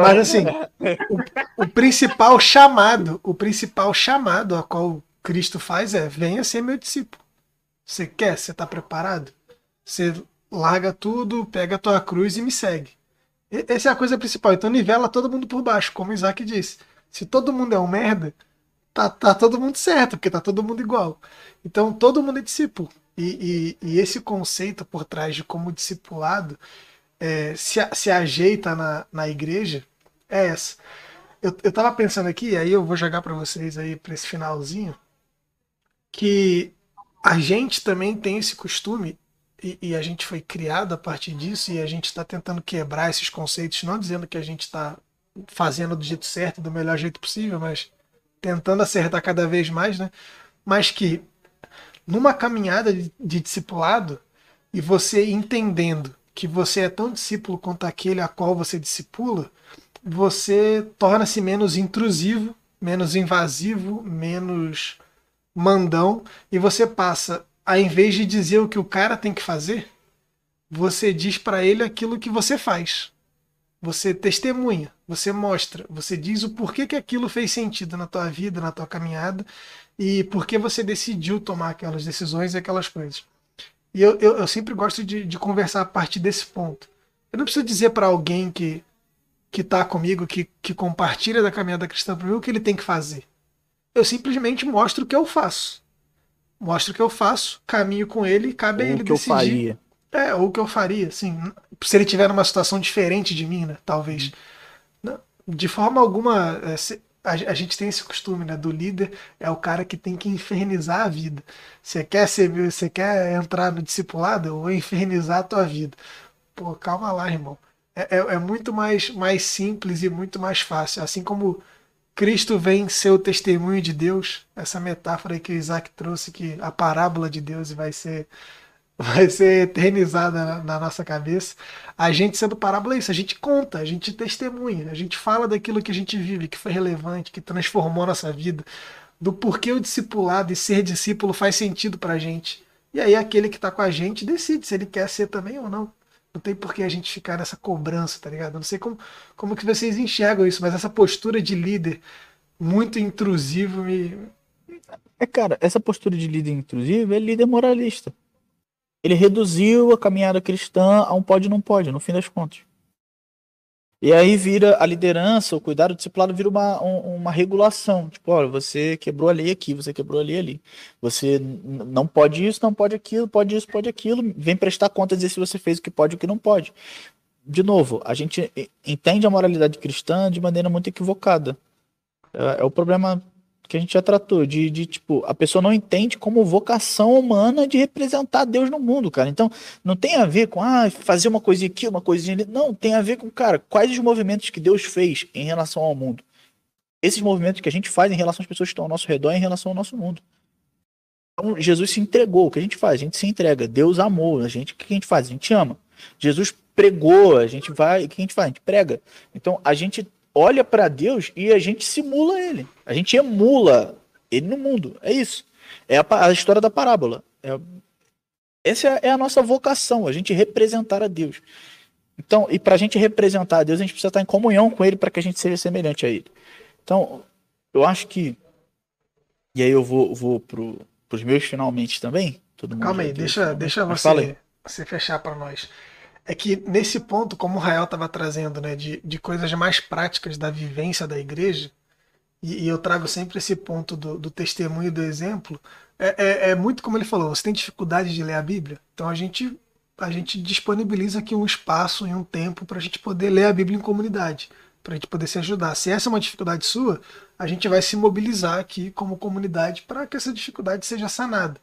Mas assim, o, o, principal chamado, o principal chamado a qual Cristo faz é: venha ser meu discípulo. Você quer? Você está preparado? Você larga tudo, pega a tua cruz e me segue. Essa é a coisa principal. Então nivela todo mundo por baixo, como Isaac disse. Se todo mundo é um merda, tá, tá todo mundo certo, porque tá todo mundo igual. Então todo mundo é discípulo. E, e, e esse conceito por trás de como discipulado é, se, se ajeita na, na igreja é essa. Eu, eu tava pensando aqui, aí eu vou jogar para vocês aí para esse finalzinho, que a gente também tem esse costume e, e, a gente foi criado a partir disso e a gente está tentando quebrar esses conceitos, não dizendo que a gente está fazendo do jeito certo, do melhor jeito possível, mas tentando acertar cada vez mais, né? Mas que numa caminhada de, de discipulado e você entendendo que você é tão discípulo quanto aquele a qual você discipula, você torna-se menos intrusivo, menos invasivo, menos mandão, e você passa, a invés de dizer o que o cara tem que fazer, você diz para ele aquilo que você faz. Você testemunha, você mostra, você diz o porquê que aquilo fez sentido na tua vida, na tua caminhada, e por que você decidiu tomar aquelas decisões e aquelas coisas. E eu, eu, eu sempre gosto de, de, conversar a partir desse ponto. Eu não preciso dizer para alguém que que está comigo, que, que compartilha da caminhada cristã para mim, o que ele tem que fazer. Eu simplesmente mostro o que eu faço. Mostro o que eu faço, caminho com ele, cabe ou a ele que decidir. Eu faria. É, ou o que eu faria, assim. Se ele tiver numa situação diferente de mim, né? Talvez. Hum. De forma alguma, é, a, a, gente tem esse costume, né? Do líder é o cara que tem que infernizar a vida. Você quer ser, você quer entrar no discipulado? Eu vou infernizar a tua vida. Pô, calma lá, irmão. É, é, é muito mais, mais simples e muito mais fácil. Assim como Cristo vem ser o testemunho de Deus, essa metáfora que o Isaac trouxe, que a parábola de Deus vai ser vai ser eternizada na, na, nossa cabeça. A gente sendo parábola é isso, a gente conta, a gente testemunha, a gente fala daquilo que a gente vive, que foi relevante, que transformou a nossa vida, do porquê o discipulado e ser discípulo faz sentido pra gente. E aí aquele que está com a gente decide se ele quer ser também ou não. Não tem por que a gente ficar nessa cobrança, tá ligado? Eu não sei como, como que vocês enxergam isso, mas essa postura de líder muito intrusivo me. É, cara, essa postura de líder intrusivo é líder moralista ele reduziu a caminhada cristã a um pode não pode, no fim das contas. E aí vira a liderança, o cuidado discipulado vira uma, um, uma regulação. Tipo, olha, você quebrou a lei aqui, você quebrou a lei ali. Você não pode isso, não pode aquilo, pode isso, pode aquilo. Vem prestar conta dizer se você fez o que pode e o que não pode. De novo, a gente entende a moralidade cristã de maneira muito equivocada. É, é o problema que a gente já tratou, de, de tipo, a pessoa não entende como vocação humana de representar Deus no mundo, cara. Então, não tem a ver com ah, fazer uma coisinha aqui, uma coisinha ali. Não, tem a ver com, cara, quais os movimentos que Deus fez em relação ao mundo. Esses movimentos que a gente faz em relação às pessoas que estão ao nosso redor em relação ao nosso mundo. Então, Jesus se entregou. O que a gente faz? A gente se entrega. Deus amou. A gente, o que a gente faz? A gente ama. Jesus pregou. A gente vai. O que a gente faz? A gente prega. Então, a gente olha para Deus e a gente simula ele. A gente emula ele no mundo. É isso. É a, a história da parábola. É, essa é, é a nossa vocação, a gente representar a Deus. Então, e para a gente representar a Deus, a gente precisa estar em comunhão com Ele para que a gente seja semelhante a Ele. Então, eu acho que. E aí eu vou, vou pro, pros meus finalmente também. Todo mundo Calma aí, deixa, deixa você, você fechar para nós é que nesse ponto, como o Rael estava trazendo, né, de, de coisas mais práticas da vivência da igreja, e, e eu trago sempre esse ponto do, do testemunho do exemplo, é, é, é, muito como ele falou, você tem dificuldade de ler a Bíblia? Então a gente, a gente disponibiliza aqui um espaço e um tempo para a gente poder ler a Bíblia em comunidade, para a gente poder se ajudar. Se essa é uma dificuldade sua, a gente vai se mobilizar aqui como comunidade para que essa dificuldade seja sanada.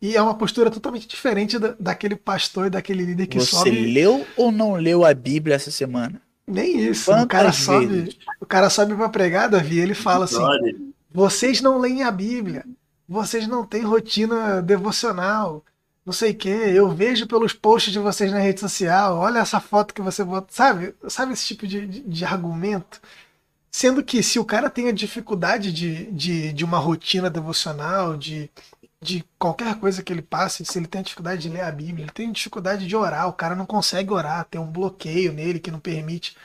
E é uma postura totalmente diferente da, daquele pastor e daquele líder que Você sobe. Você leu ou não leu a Bíblia essa semana? Nem isso. o cara sobe, o cara sobe para pregar, Davi, ele fala assim: "Vocês não leem a Bíblia. Vocês não têm rotina devocional. Não sei o que, eu vejo pelos posts de vocês na rede social, olha essa foto que você bota, sabe? Sabe esse tipo de, de, de argumento? Sendo que se o cara tem a dificuldade de, de, de uma rotina devocional, de, de qualquer coisa que ele passe, se ele tem dificuldade de ler a Bíblia, ele tem dificuldade de orar, o cara não consegue orar, tem um bloqueio nele que não permite.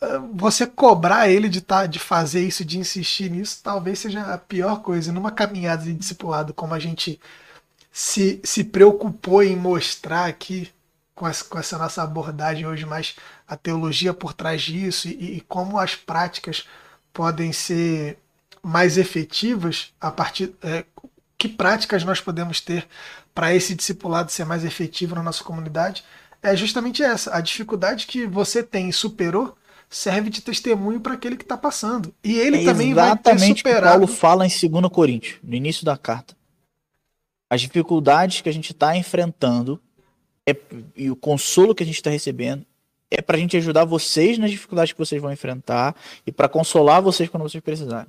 Ah, você cobrar ele de, tá, de fazer isso, de insistir nisso, talvez seja a pior coisa. Numa caminhada de discipulado, como a gente se, se preocupou em mostrar aqui, com essa, com essa nossa abordagem hoje, mais a teologia por trás disso e, e como as práticas podem ser mais efetivas a partir é, que práticas nós podemos ter para esse discipulado ser mais efetivo na nossa comunidade, é justamente essa. A dificuldade que você tem e superou serve de testemunho para aquele que está passando. E ele é também vai ter superado. que Paulo fala em 2 Coríntios, no início da carta. As dificuldades que a gente está enfrentando é, e o consolo que a gente está recebendo é para a gente ajudar vocês nas dificuldades que vocês vão enfrentar e para consolar vocês quando vocês precisarem.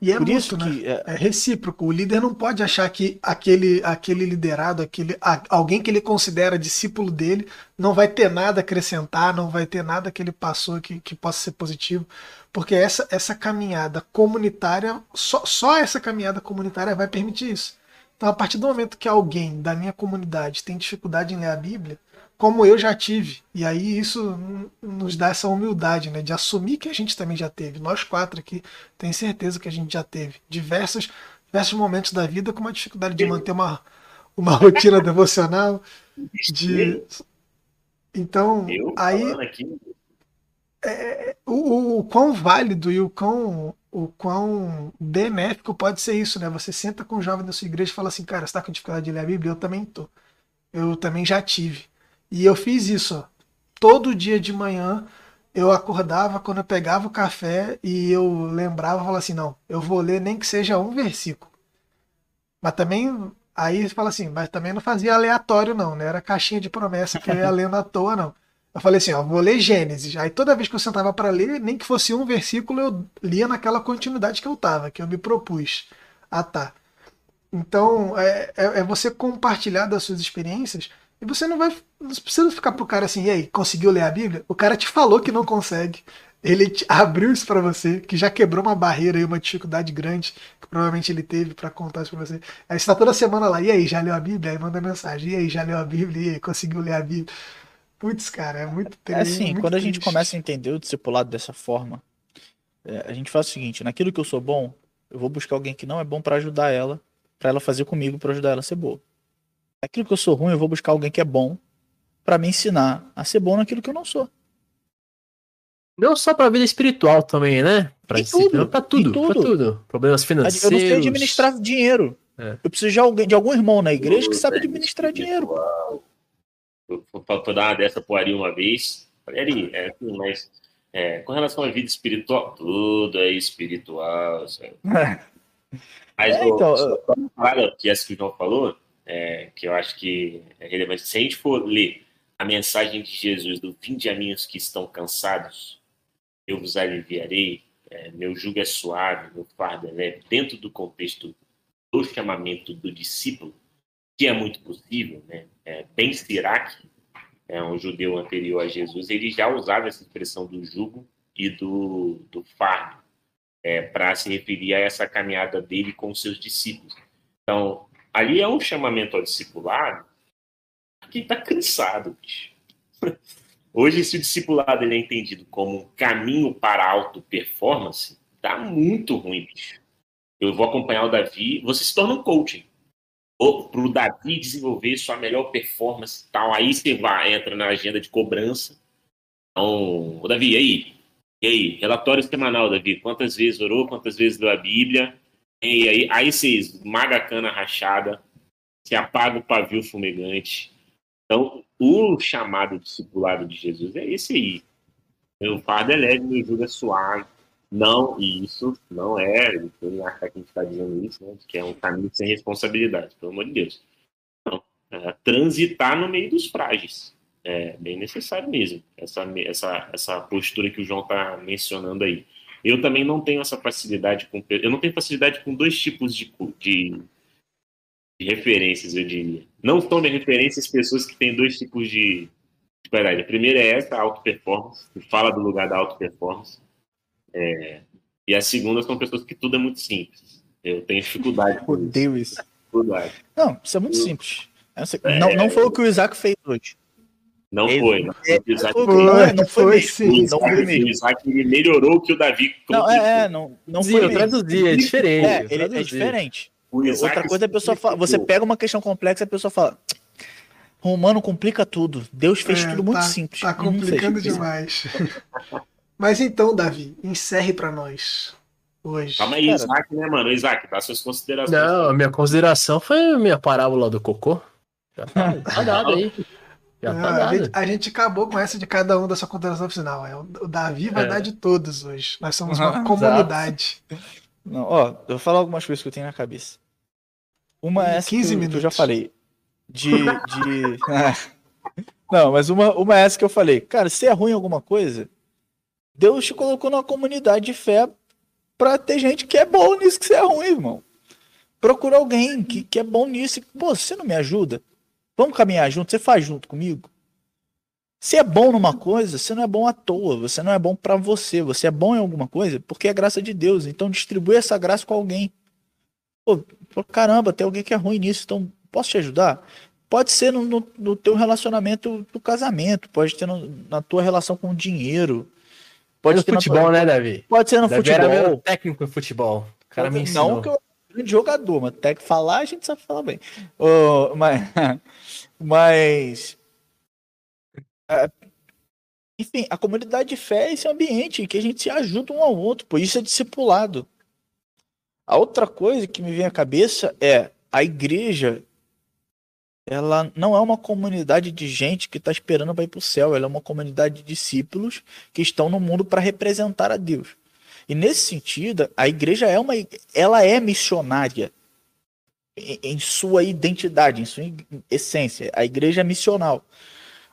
E é Por isso né? que é... é... recíproco. O líder não pode achar que aquele, aquele liderado, aquele, alguém que ele considera discípulo dele, não vai ter nada a acrescentar, não vai ter nada que ele passou que, que possa ser positivo. Porque essa, essa caminhada comunitária, só, só essa caminhada comunitária vai permitir isso. Então, a partir do momento que alguém da minha comunidade tem dificuldade em ler a Bíblia, como eu já tive. E aí isso nos dá essa humildade, né? De assumir que a gente também já teve. Nós quatro aqui, tenho certeza que a gente já teve diversos, diversos momentos da vida com uma dificuldade de manter uma, uma rotina devocional. De... Então, aí. É, o, o quão válido e o quão, o quão benéfico pode ser isso, né? Você senta com um jovem da sua igreja e fala assim, cara, você tá com dificuldade de ler a Bíblia? Eu também tô. Eu também já tive. E eu fiz isso. Ó. Todo dia de manhã eu acordava quando eu pegava o café e eu lembrava, falava assim, não, eu vou ler nem que seja um versículo. Mas também, aí fala assim, mas também não fazia aleatório não, né? Era caixinha de promessa que eu ia *laughs* lendo à toa não. Eu falei assim, ó, vou ler Gênesis. Aí toda vez que eu sentava para ler, nem que fosse um versículo, eu lia naquela continuidade que eu tava, que eu me propus a tá. Então, é, é, é você compartilhar das suas experiências e você não vai. Não precisa ficar pro cara assim, e aí, conseguiu ler a Bíblia? O cara te falou que não consegue. Ele *laughs* abriu isso para você, que já quebrou uma barreira e uma dificuldade grande que provavelmente ele teve para contar isso pra você. Aí você tá toda semana lá, e aí, já leu a Bíblia? Aí manda mensagem, e aí, já leu a Bíblia? E aí, conseguiu ler a Bíblia? Putz, cara, é muito triste. É assim, muito quando triste. a gente começa a entender o discipulado dessa forma, é, a gente faz o seguinte: naquilo que eu sou bom, eu vou buscar alguém que não é bom para ajudar ela, para ela fazer comigo, para ajudar ela a ser boa aquilo que eu sou ruim, eu vou buscar alguém que é bom para me ensinar a ser bom naquilo que eu não sou. Não só pra vida espiritual também, né? Pra, tudo, pra tudo, tudo. Pra tudo. Problemas financeiros. Eu não sei administrar dinheiro. É. Eu preciso de, alguém, de algum irmão na igreja que sabe administrar dinheiro. Eu, eu, dar uma dessa pro Ari uma vez. Falei, Ari, é mas É, com relação à vida espiritual, tudo é espiritual. *laughs* Mas é, então, o, essa que o João falou, é, que eu acho que é relevante. Se a gente for ler a mensagem de Jesus do fim de aninhos que estão cansados, eu vos aliviarei, é, meu jugo é suave, meu fardo é leve, dentro do contexto do chamamento do discípulo, que é muito possível, né? É, ben Sirac, é um judeu anterior a Jesus, ele já usava essa expressão do jugo e do, do fardo é, para se referir a essa caminhada dele com os seus discípulos. Então, ali é um chamamento ao discipulado que está cansado. *laughs* Hoje, se o discipulado ele é entendido como um caminho para a auto-performance, tá muito ruim, bicho. Eu vou acompanhar o Davi, você se torna um coaching. Para o Davi desenvolver sua melhor performance tal. Aí você vai, entra na agenda de cobrança. Então, Davi, e aí? E aí? Relatório semanal, Davi. Quantas vezes orou? Quantas vezes leu a Bíblia? E aí, aí você esmaga a cana rachada, se apaga o pavio fumegante. Então, o chamado discipulado de Jesus é esse aí. Meu fardo é leve, meu jugo é suave. Não, e isso não é, tem achar que a gente está dizendo isso, né, que é um caminho sem responsabilidade, pelo amor de Deus. Não, é transitar no meio dos frágeis. É bem necessário mesmo, essa, essa, essa postura que o João está mencionando aí. Eu também não tenho essa facilidade com. Eu não tenho facilidade com dois tipos de, de, de referências, eu diria. Não são minhas referências pessoas que têm dois tipos de, de qualidade. A primeira é essa, a auto-performance, que fala do lugar da auto-performance. É, e a segunda são pessoas que tudo é muito simples. Eu tenho dificuldade. *laughs* Odeio isso. Dificuldade. Não, isso é muito eu, simples. É, não, não foi o que o Isaac fez hoje. Não Ele, foi. Não, é, Isaac, foi, não, foi, foi sim. Não foi mesmo. O Isaac melhorou o que o Davi. Não, é, é, não, não foi. Eu traduzi, é diferente. É, ele, é diferente. Outra coisa é a pessoa fala, você pega uma questão complexa e a pessoa fala. Romano complica tudo. Deus fez é, tudo muito tá, simples. Tá complicando demais. *laughs* Mas então, Davi, encerre para nós hoje. Calma aí, Cara, Isaac, né, mano? Isaac, dá suas considerações. Não, a minha consideração foi a minha parábola do cocô. Já tá, tá dado aí. *laughs* Já tá dado. A, gente, a, gente, acabou com essa de cada um da sua consideração final. É, o Davi vai é. dar de todos hoje. Nós somos uma comunidade. Não, ó, eu vou falar algumas coisas que eu tenho na cabeça. Uma é essa 15 que, minutos. que eu já falei. De. de... *laughs* Não, mas uma, uma é essa que eu falei. Cara, se é ruim alguma coisa, Deus te colocou numa comunidade de fé pra ter gente que é bom nisso que você é ruim, irmão. Procura alguém que, que é bom nisso. Pô, você não me ajuda? Vamos caminhar junto? Você faz junto comigo? Se é bom numa coisa, você não é bom à toa, você não é bom para você, você é bom em alguma coisa porque é graça de Deus. Então distribui essa graça com alguém. Pô, caramba, tem alguém que é ruim nisso, então posso te ajudar? Pode ser no, no, no teu relacionamento do casamento, pode ter no, na tua relação com o dinheiro, Pode ser futebol, tua... né, Davi? Pode ser no Davi futebol. Era meu técnico em futebol. O cara me ensinou. Não que eu grande jogador, mas até que falar a gente sabe falar bem. Uh, mas, *laughs* mas uh, enfim, a comunidade de fé é esse ambiente que a gente se ajuda um ao outro, por isso é discipulado. A outra coisa que me vem à cabeça é a igreja ela não é uma comunidade de gente que está esperando para ir para o céu, ela é uma comunidade de discípulos que estão no mundo para representar a Deus. E nesse sentido, a igreja é uma, ela é missionária em, sua identidade, em sua essência. A igreja é missional.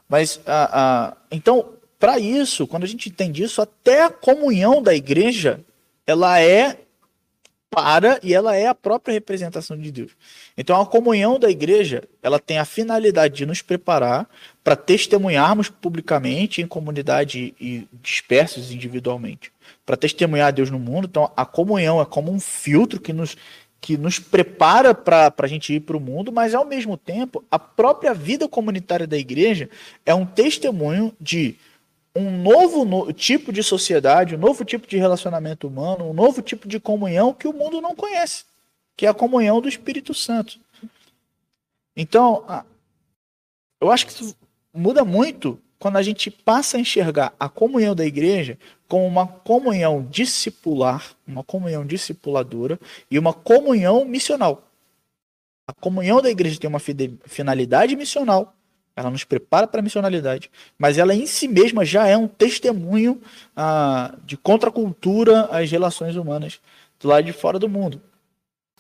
Mas a, a então, para isso, quando a gente entende isso, até a comunhão da igreja, ela é para e ela é a própria representação de Deus. Então a comunhão da igreja, ela tem a finalidade de nos preparar para testemunharmos publicamente em comunidade e dispersos individualmente, para testemunhar Deus no mundo. Então a comunhão é como um filtro que nos que nos prepara para a gente ir para o mundo, mas ao mesmo tempo a própria vida comunitária da igreja é um testemunho de um novo no, tipo de sociedade, um novo tipo de relacionamento humano, um novo tipo de comunhão que o mundo não conhece, que é a comunhão do Espírito Santo. Então, eu acho que isso muda muito quando a gente passa a enxergar a comunhão da igreja como uma comunhão discipular, uma comunhão discipuladora e uma comunhão missional. A comunhão da igreja tem uma finalidade missional, ela nos prepara para a missionalidade, mas ela em si mesma já é um testemunho ah, de contracultura às relações humanas do lado de fora do mundo,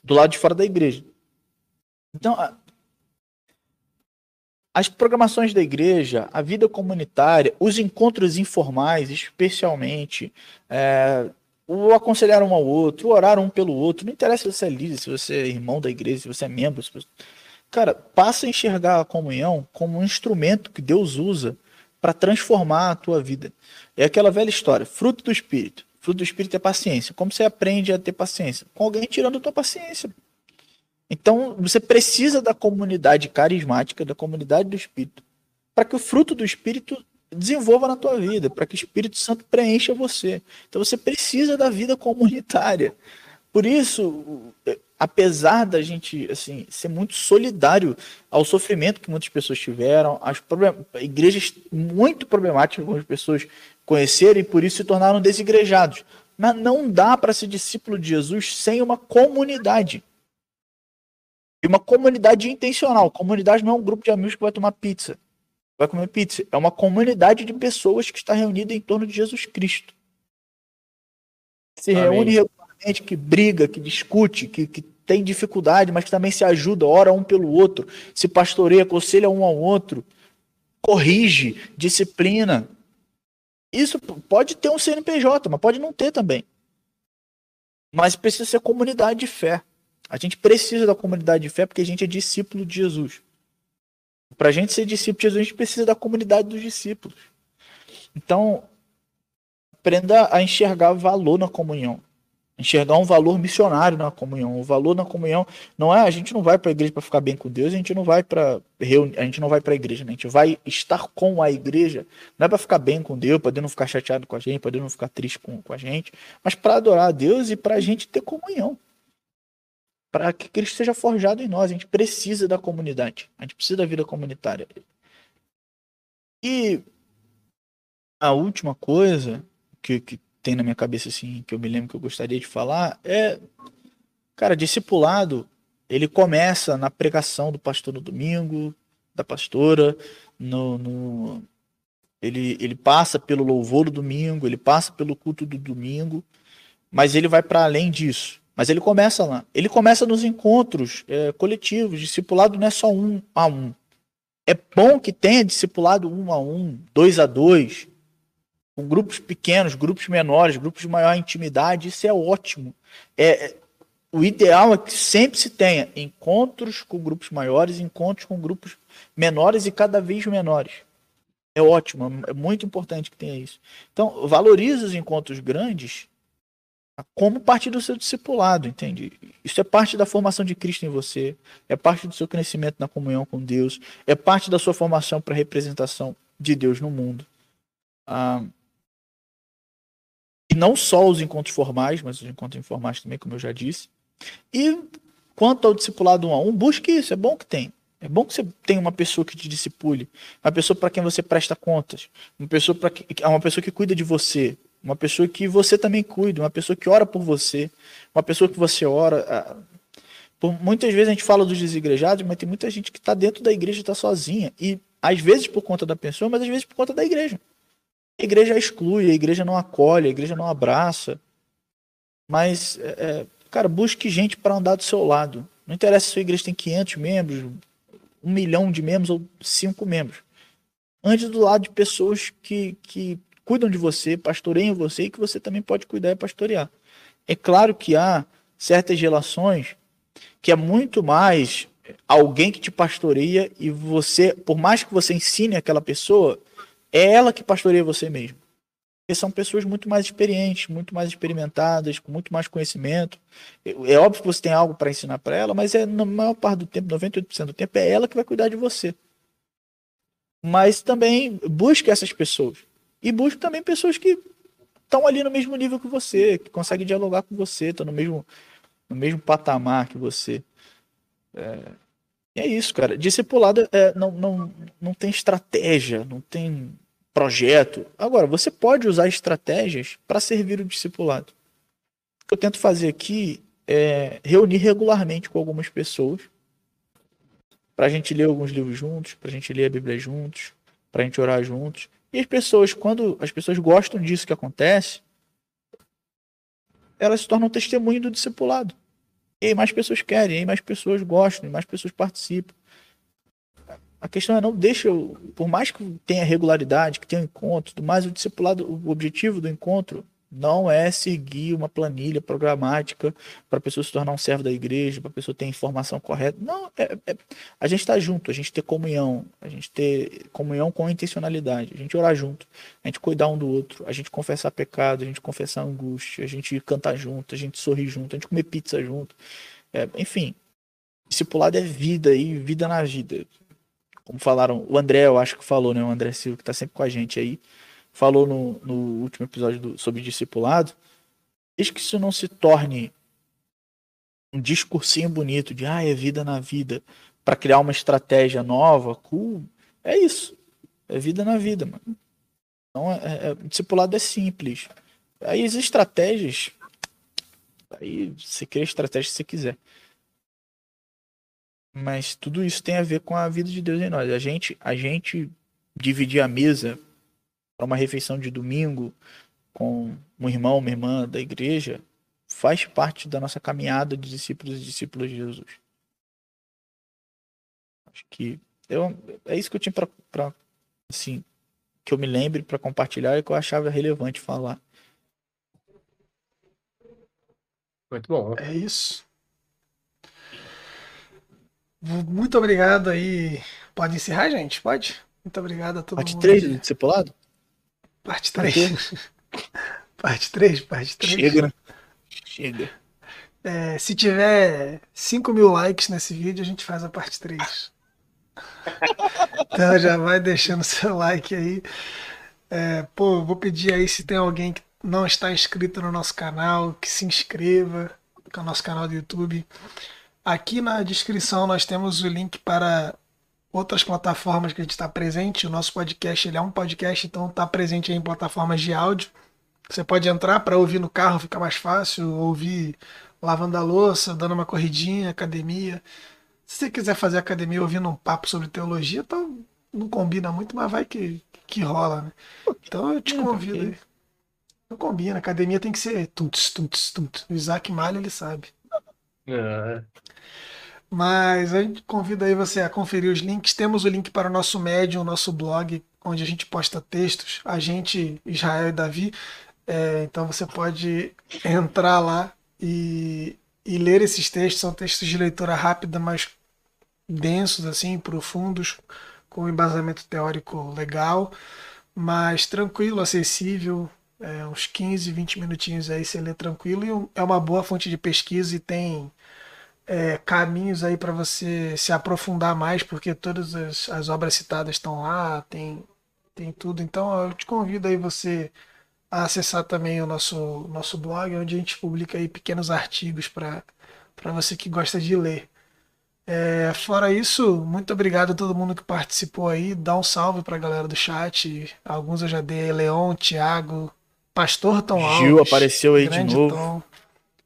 do lado de fora da igreja. Então, as programações da igreja, a vida comunitária, os encontros informais, especialmente, é, o aconselhar um ao outro, orar um pelo outro, não interessa se você é líder, se você é irmão da igreja, se você é membro. Você... Cara, passa a enxergar a comunhão como um instrumento que Deus usa para transformar a tua vida. É aquela velha história, fruto do Espírito. Fruto do Espírito é paciência. Como você aprende a ter paciência? Com alguém tirando a tua paciência. Então, você precisa da comunidade carismática, da comunidade do Espírito, para que o fruto do Espírito desenvolva na tua vida, para que o Espírito Santo preencha você. Então, você precisa da vida comunitária. Por isso, apesar da gente assim ser muito solidário ao sofrimento que muitas pessoas tiveram, as igrejas muito problemáticas que algumas pessoas conheceram e por isso se tornaram desigrejados. Mas não dá para ser discípulo de Jesus sem uma comunidade. E uma comunidade intencional. Comunidade não é um grupo de amigos que vai tomar pizza, vai comer pizza. É uma comunidade de pessoas que está reunida em torno de Jesus Cristo. Se Amém. reúne gente que briga, que discute, que, que tem dificuldade, mas que também se ajuda, ora um pelo outro, se pastoreia, aconselha um ao outro, corrige, disciplina. Isso pode ter um CNPJ, mas pode não ter também. Mas precisa ser comunidade de fé. A gente precisa da comunidade de fé porque a gente é discípulo de Jesus. Para a gente ser discípulo de Jesus, a gente precisa da comunidade dos discípulos. Então, aprenda a enxergar valor na comunhão enxergar um valor missionário na comunhão. O valor na comunhão não é a gente não vai para a igreja para ficar bem com Deus, a gente não vai para a gente não vai para a igreja, né? a gente vai estar com a igreja, não é para ficar bem com Deus, para não ficar chateado com a gente, para não ficar triste com, com a gente, mas para adorar a Deus e para a gente ter comunhão. Para que Cristo seja forjado em nós, a gente precisa da comunidade, a gente precisa da vida comunitária. E a última coisa que, que tem na minha cabeça assim, que eu me lembro que eu gostaria de falar, é cara, discipulado, ele começa na pregação do pastor no domingo, da pastora, no, no ele, ele passa pelo louvor do domingo, ele passa pelo culto do domingo, mas ele vai para além disso. Mas ele começa lá. Ele começa nos encontros é, coletivos. Discipulado não é só um a um. É bom que tenha discipulado um a um, dois a dois, com grupos pequenos, grupos menores, grupos de maior intimidade, isso é ótimo. É, é, o ideal é que sempre se tenha encontros com grupos maiores, encontros com grupos menores e cada vez menores. É ótimo, é muito importante que tenha isso. Então, valorize os encontros grandes como parte do seu discipulado, entende? Isso é parte da formação de Cristo em você, é parte do seu crescimento na comunhão com Deus, é parte da sua formação para a representação de Deus no mundo. Ah, e não só os encontros formais, mas os encontros informais também, como eu já disse. E quanto ao discipulado um a um, busque isso, é bom que tem. É bom que você tenha uma pessoa que te discipule, uma pessoa para quem você presta contas, uma pessoa para uma pessoa que cuida de você, uma pessoa que você também cuida, uma pessoa que ora por você, uma pessoa que você ora. Ah, por, muitas vezes a gente fala dos desigrejados, mas tem muita gente que está dentro da igreja e está sozinha. E às vezes por conta da pessoa, mas às vezes por conta da igreja. A igreja exclui, a igreja não acolhe, a igreja não abraça. Mas, é, é cara, busque gente para andar do seu lado. Não interessa se a igreja tem 500 membros, um milhão de membros ou cinco membros. Ande do lado de pessoas que, que cuidam de você, pastoreiam você e que você também pode cuidar e pastorear. É claro que há certas relações que é muito mais alguém que te pastoreia e você, por mais que você ensine aquela pessoa, é ela que pastoreia você mesmo. Porque são pessoas muito mais experientes, muito mais experimentadas, com muito mais conhecimento. É óbvio que você tem algo para ensinar para ela, mas é na maior parte do tempo, 98% do tempo, é ela que vai cuidar de você. Mas também busque essas pessoas. E busque também pessoas que estão ali no mesmo nível que você, que conseguem dialogar com você, estão no mesmo, no mesmo patamar que você. É, é isso, cara. Discipulado é, não, não, não tem estratégia, não tem projeto. Agora, você pode usar estratégias para servir o discipulado. O que eu tento fazer aqui é reunir regularmente com algumas pessoas para a gente ler alguns livros juntos, para a gente ler a Bíblia juntos, para a gente orar juntos. E as pessoas, quando as pessoas gostam disso que acontece, elas se tornam testemunho do discipulado. E mais pessoas querem, e mais pessoas gostam, e mais pessoas participam. A questão é não deixa, por mais que tenha regularidade, que tenha encontro, tudo mais, o discipulado, o objetivo do encontro não é seguir uma planilha programática para a pessoa se tornar um servo da igreja, para a pessoa ter a informação correta. Não, é, é a gente está junto, a gente ter comunhão, a gente ter comunhão com intencionalidade, a gente orar junto, a gente cuidar um do outro, a gente confessar pecado, a gente confessar angústia, a gente cantar junto, a gente sorrir junto, a gente comer pizza junto. É, enfim, discipulado é vida e vida na vida. Como falaram, o André, eu acho que falou, né? O André Silva, que está sempre com a gente aí falou no, no último episódio do, sobre discipulado, desde que isso não se torne um discursinho bonito de ah, é vida na vida, para criar uma estratégia nova, cool, é isso. É vida na vida, mano. Então, é, é, é discipulado é simples. Aí as estratégias, aí você cria a estratégia se você quiser. Mas tudo isso tem a ver com a vida de Deus em nós. A gente, a gente dividir a mesa para uma refeição de domingo com um irmão, uma irmã da igreja, faz parte da nossa caminhada de discípulos e discípulos de Jesus. Acho que eu, é isso que eu tinha para assim, que eu me lembre para compartilhar e que eu achava relevante falar. Muito bom. É isso. Muito obrigado aí. Pode encerrar, gente? Pode? Muito obrigado a todo Parte mundo. Parte 3 do discipulado? Parte 3. *laughs* parte 3, parte 3. Chega, né? Chega. É, se tiver 5 mil likes nesse vídeo, a gente faz a parte 3. então já vai deixando seu like aí. É, pô, vou pedir aí se tem alguém que não está inscrito no nosso canal, que se inscreva no nosso canal do YouTube. Aqui na descrição nós temos o link para outras plataformas que a gente está presente. O nosso podcast ele é um podcast, então está presente em plataformas de áudio. Você pode entrar para ouvir no carro, fica mais fácil, ouvir lavando a louça, dando uma corridinha, academia. Se você quiser fazer academia ouvindo um papo sobre teologia, então não combina muito, mas vai que, que rola, né? Então eu te convido aí. Não combina, academia tem que ser tuts, tuts, tuts. O Isaac Malha, ele sabe. É. Mas a gente convida aí você a conferir os links. Temos o link para o nosso Medium, o nosso blog, onde a gente posta textos. A gente, Israel e Davi. É, então você pode entrar lá e, e ler esses textos. São textos de leitura rápida, mas densos, assim, profundos, com embasamento teórico legal, mas tranquilo, acessível. É, uns 15, 20 minutinhos aí você lê tranquilo e é uma boa fonte de pesquisa e tem é, caminhos aí para você se aprofundar mais, porque todas as, as obras citadas estão lá, tem, tem tudo. Então eu te convido aí você a acessar também o nosso, nosso blog, onde a gente publica aí pequenos artigos para você que gosta de ler. É, fora isso, muito obrigado a todo mundo que participou aí. Dá um salve para a galera do chat. Alguns eu já dei, Leon, Thiago, Pastor Tom Gil Alves, apareceu aí de novo. Tom.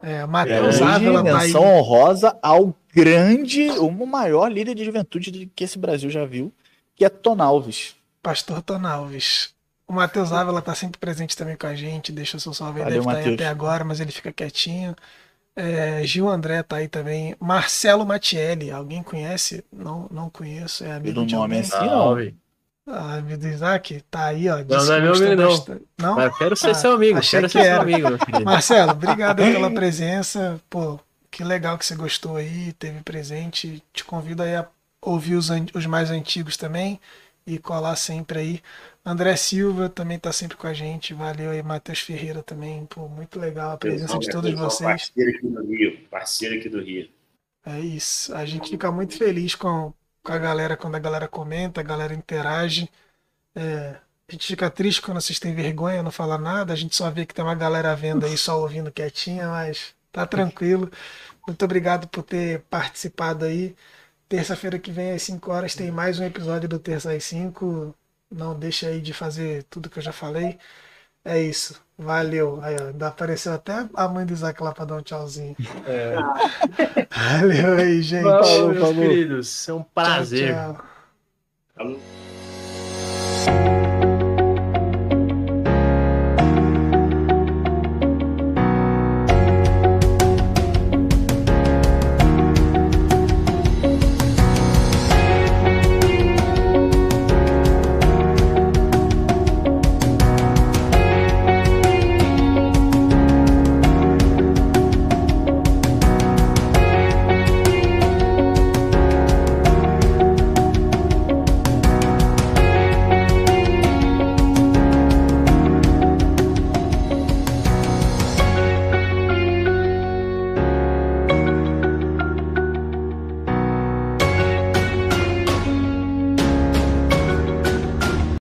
É, Matheus é, Ávila tá menção aí. honrosa ao grande, o maior líder de juventude que esse Brasil já viu, que é Tonalves. Pastor Tonalves. O Matheus Ávila tá sempre presente também com a gente, deixa o seu salve, ele deve estar tá aí até agora, mas ele fica quietinho. É, Gil André tá aí também. Marcelo Matielli, alguém conhece? Não, não conheço, é amigo de nome assim, não. Ah, amigo do Isaac, tá aí, ó. Não, não é meu amigo, não. não. Mas quero ser ah, seu amigo, quero que ser era. seu amigo. Marcelo, obrigado pela *laughs* presença. Pô, que legal que você gostou aí, teve presente. Te convido aí a ouvir os, os mais antigos também e colar sempre aí. André Silva também tá sempre com a gente. Valeu aí, Matheus Ferreira também. Pô, muito legal a presença de todos vocês. Parceiro aqui do Rio, parceiro aqui do Rio. É isso. A gente fica muito feliz com, com a galera quando a galera comenta, a galera interage. É, a gente fica triste quando vocês têm vergonha, não falar nada. A gente só vê que tem uma galera vendo aí, só ouvindo quietinha, mas tá tranquilo. Muito obrigado por ter participado aí. Terça-feira que vem, às 5 horas, tem mais um episódio do Terça às 5. Não deixe aí de fazer tudo que eu já falei. É isso. Valeu. Aí, ó, apareceu até a mãe do Isaac lá para dar um tchauzinho. É. *laughs* Valeu aí, gente. Falou, meus falou. queridos. É um prazer. Tchau, tchau. Falou.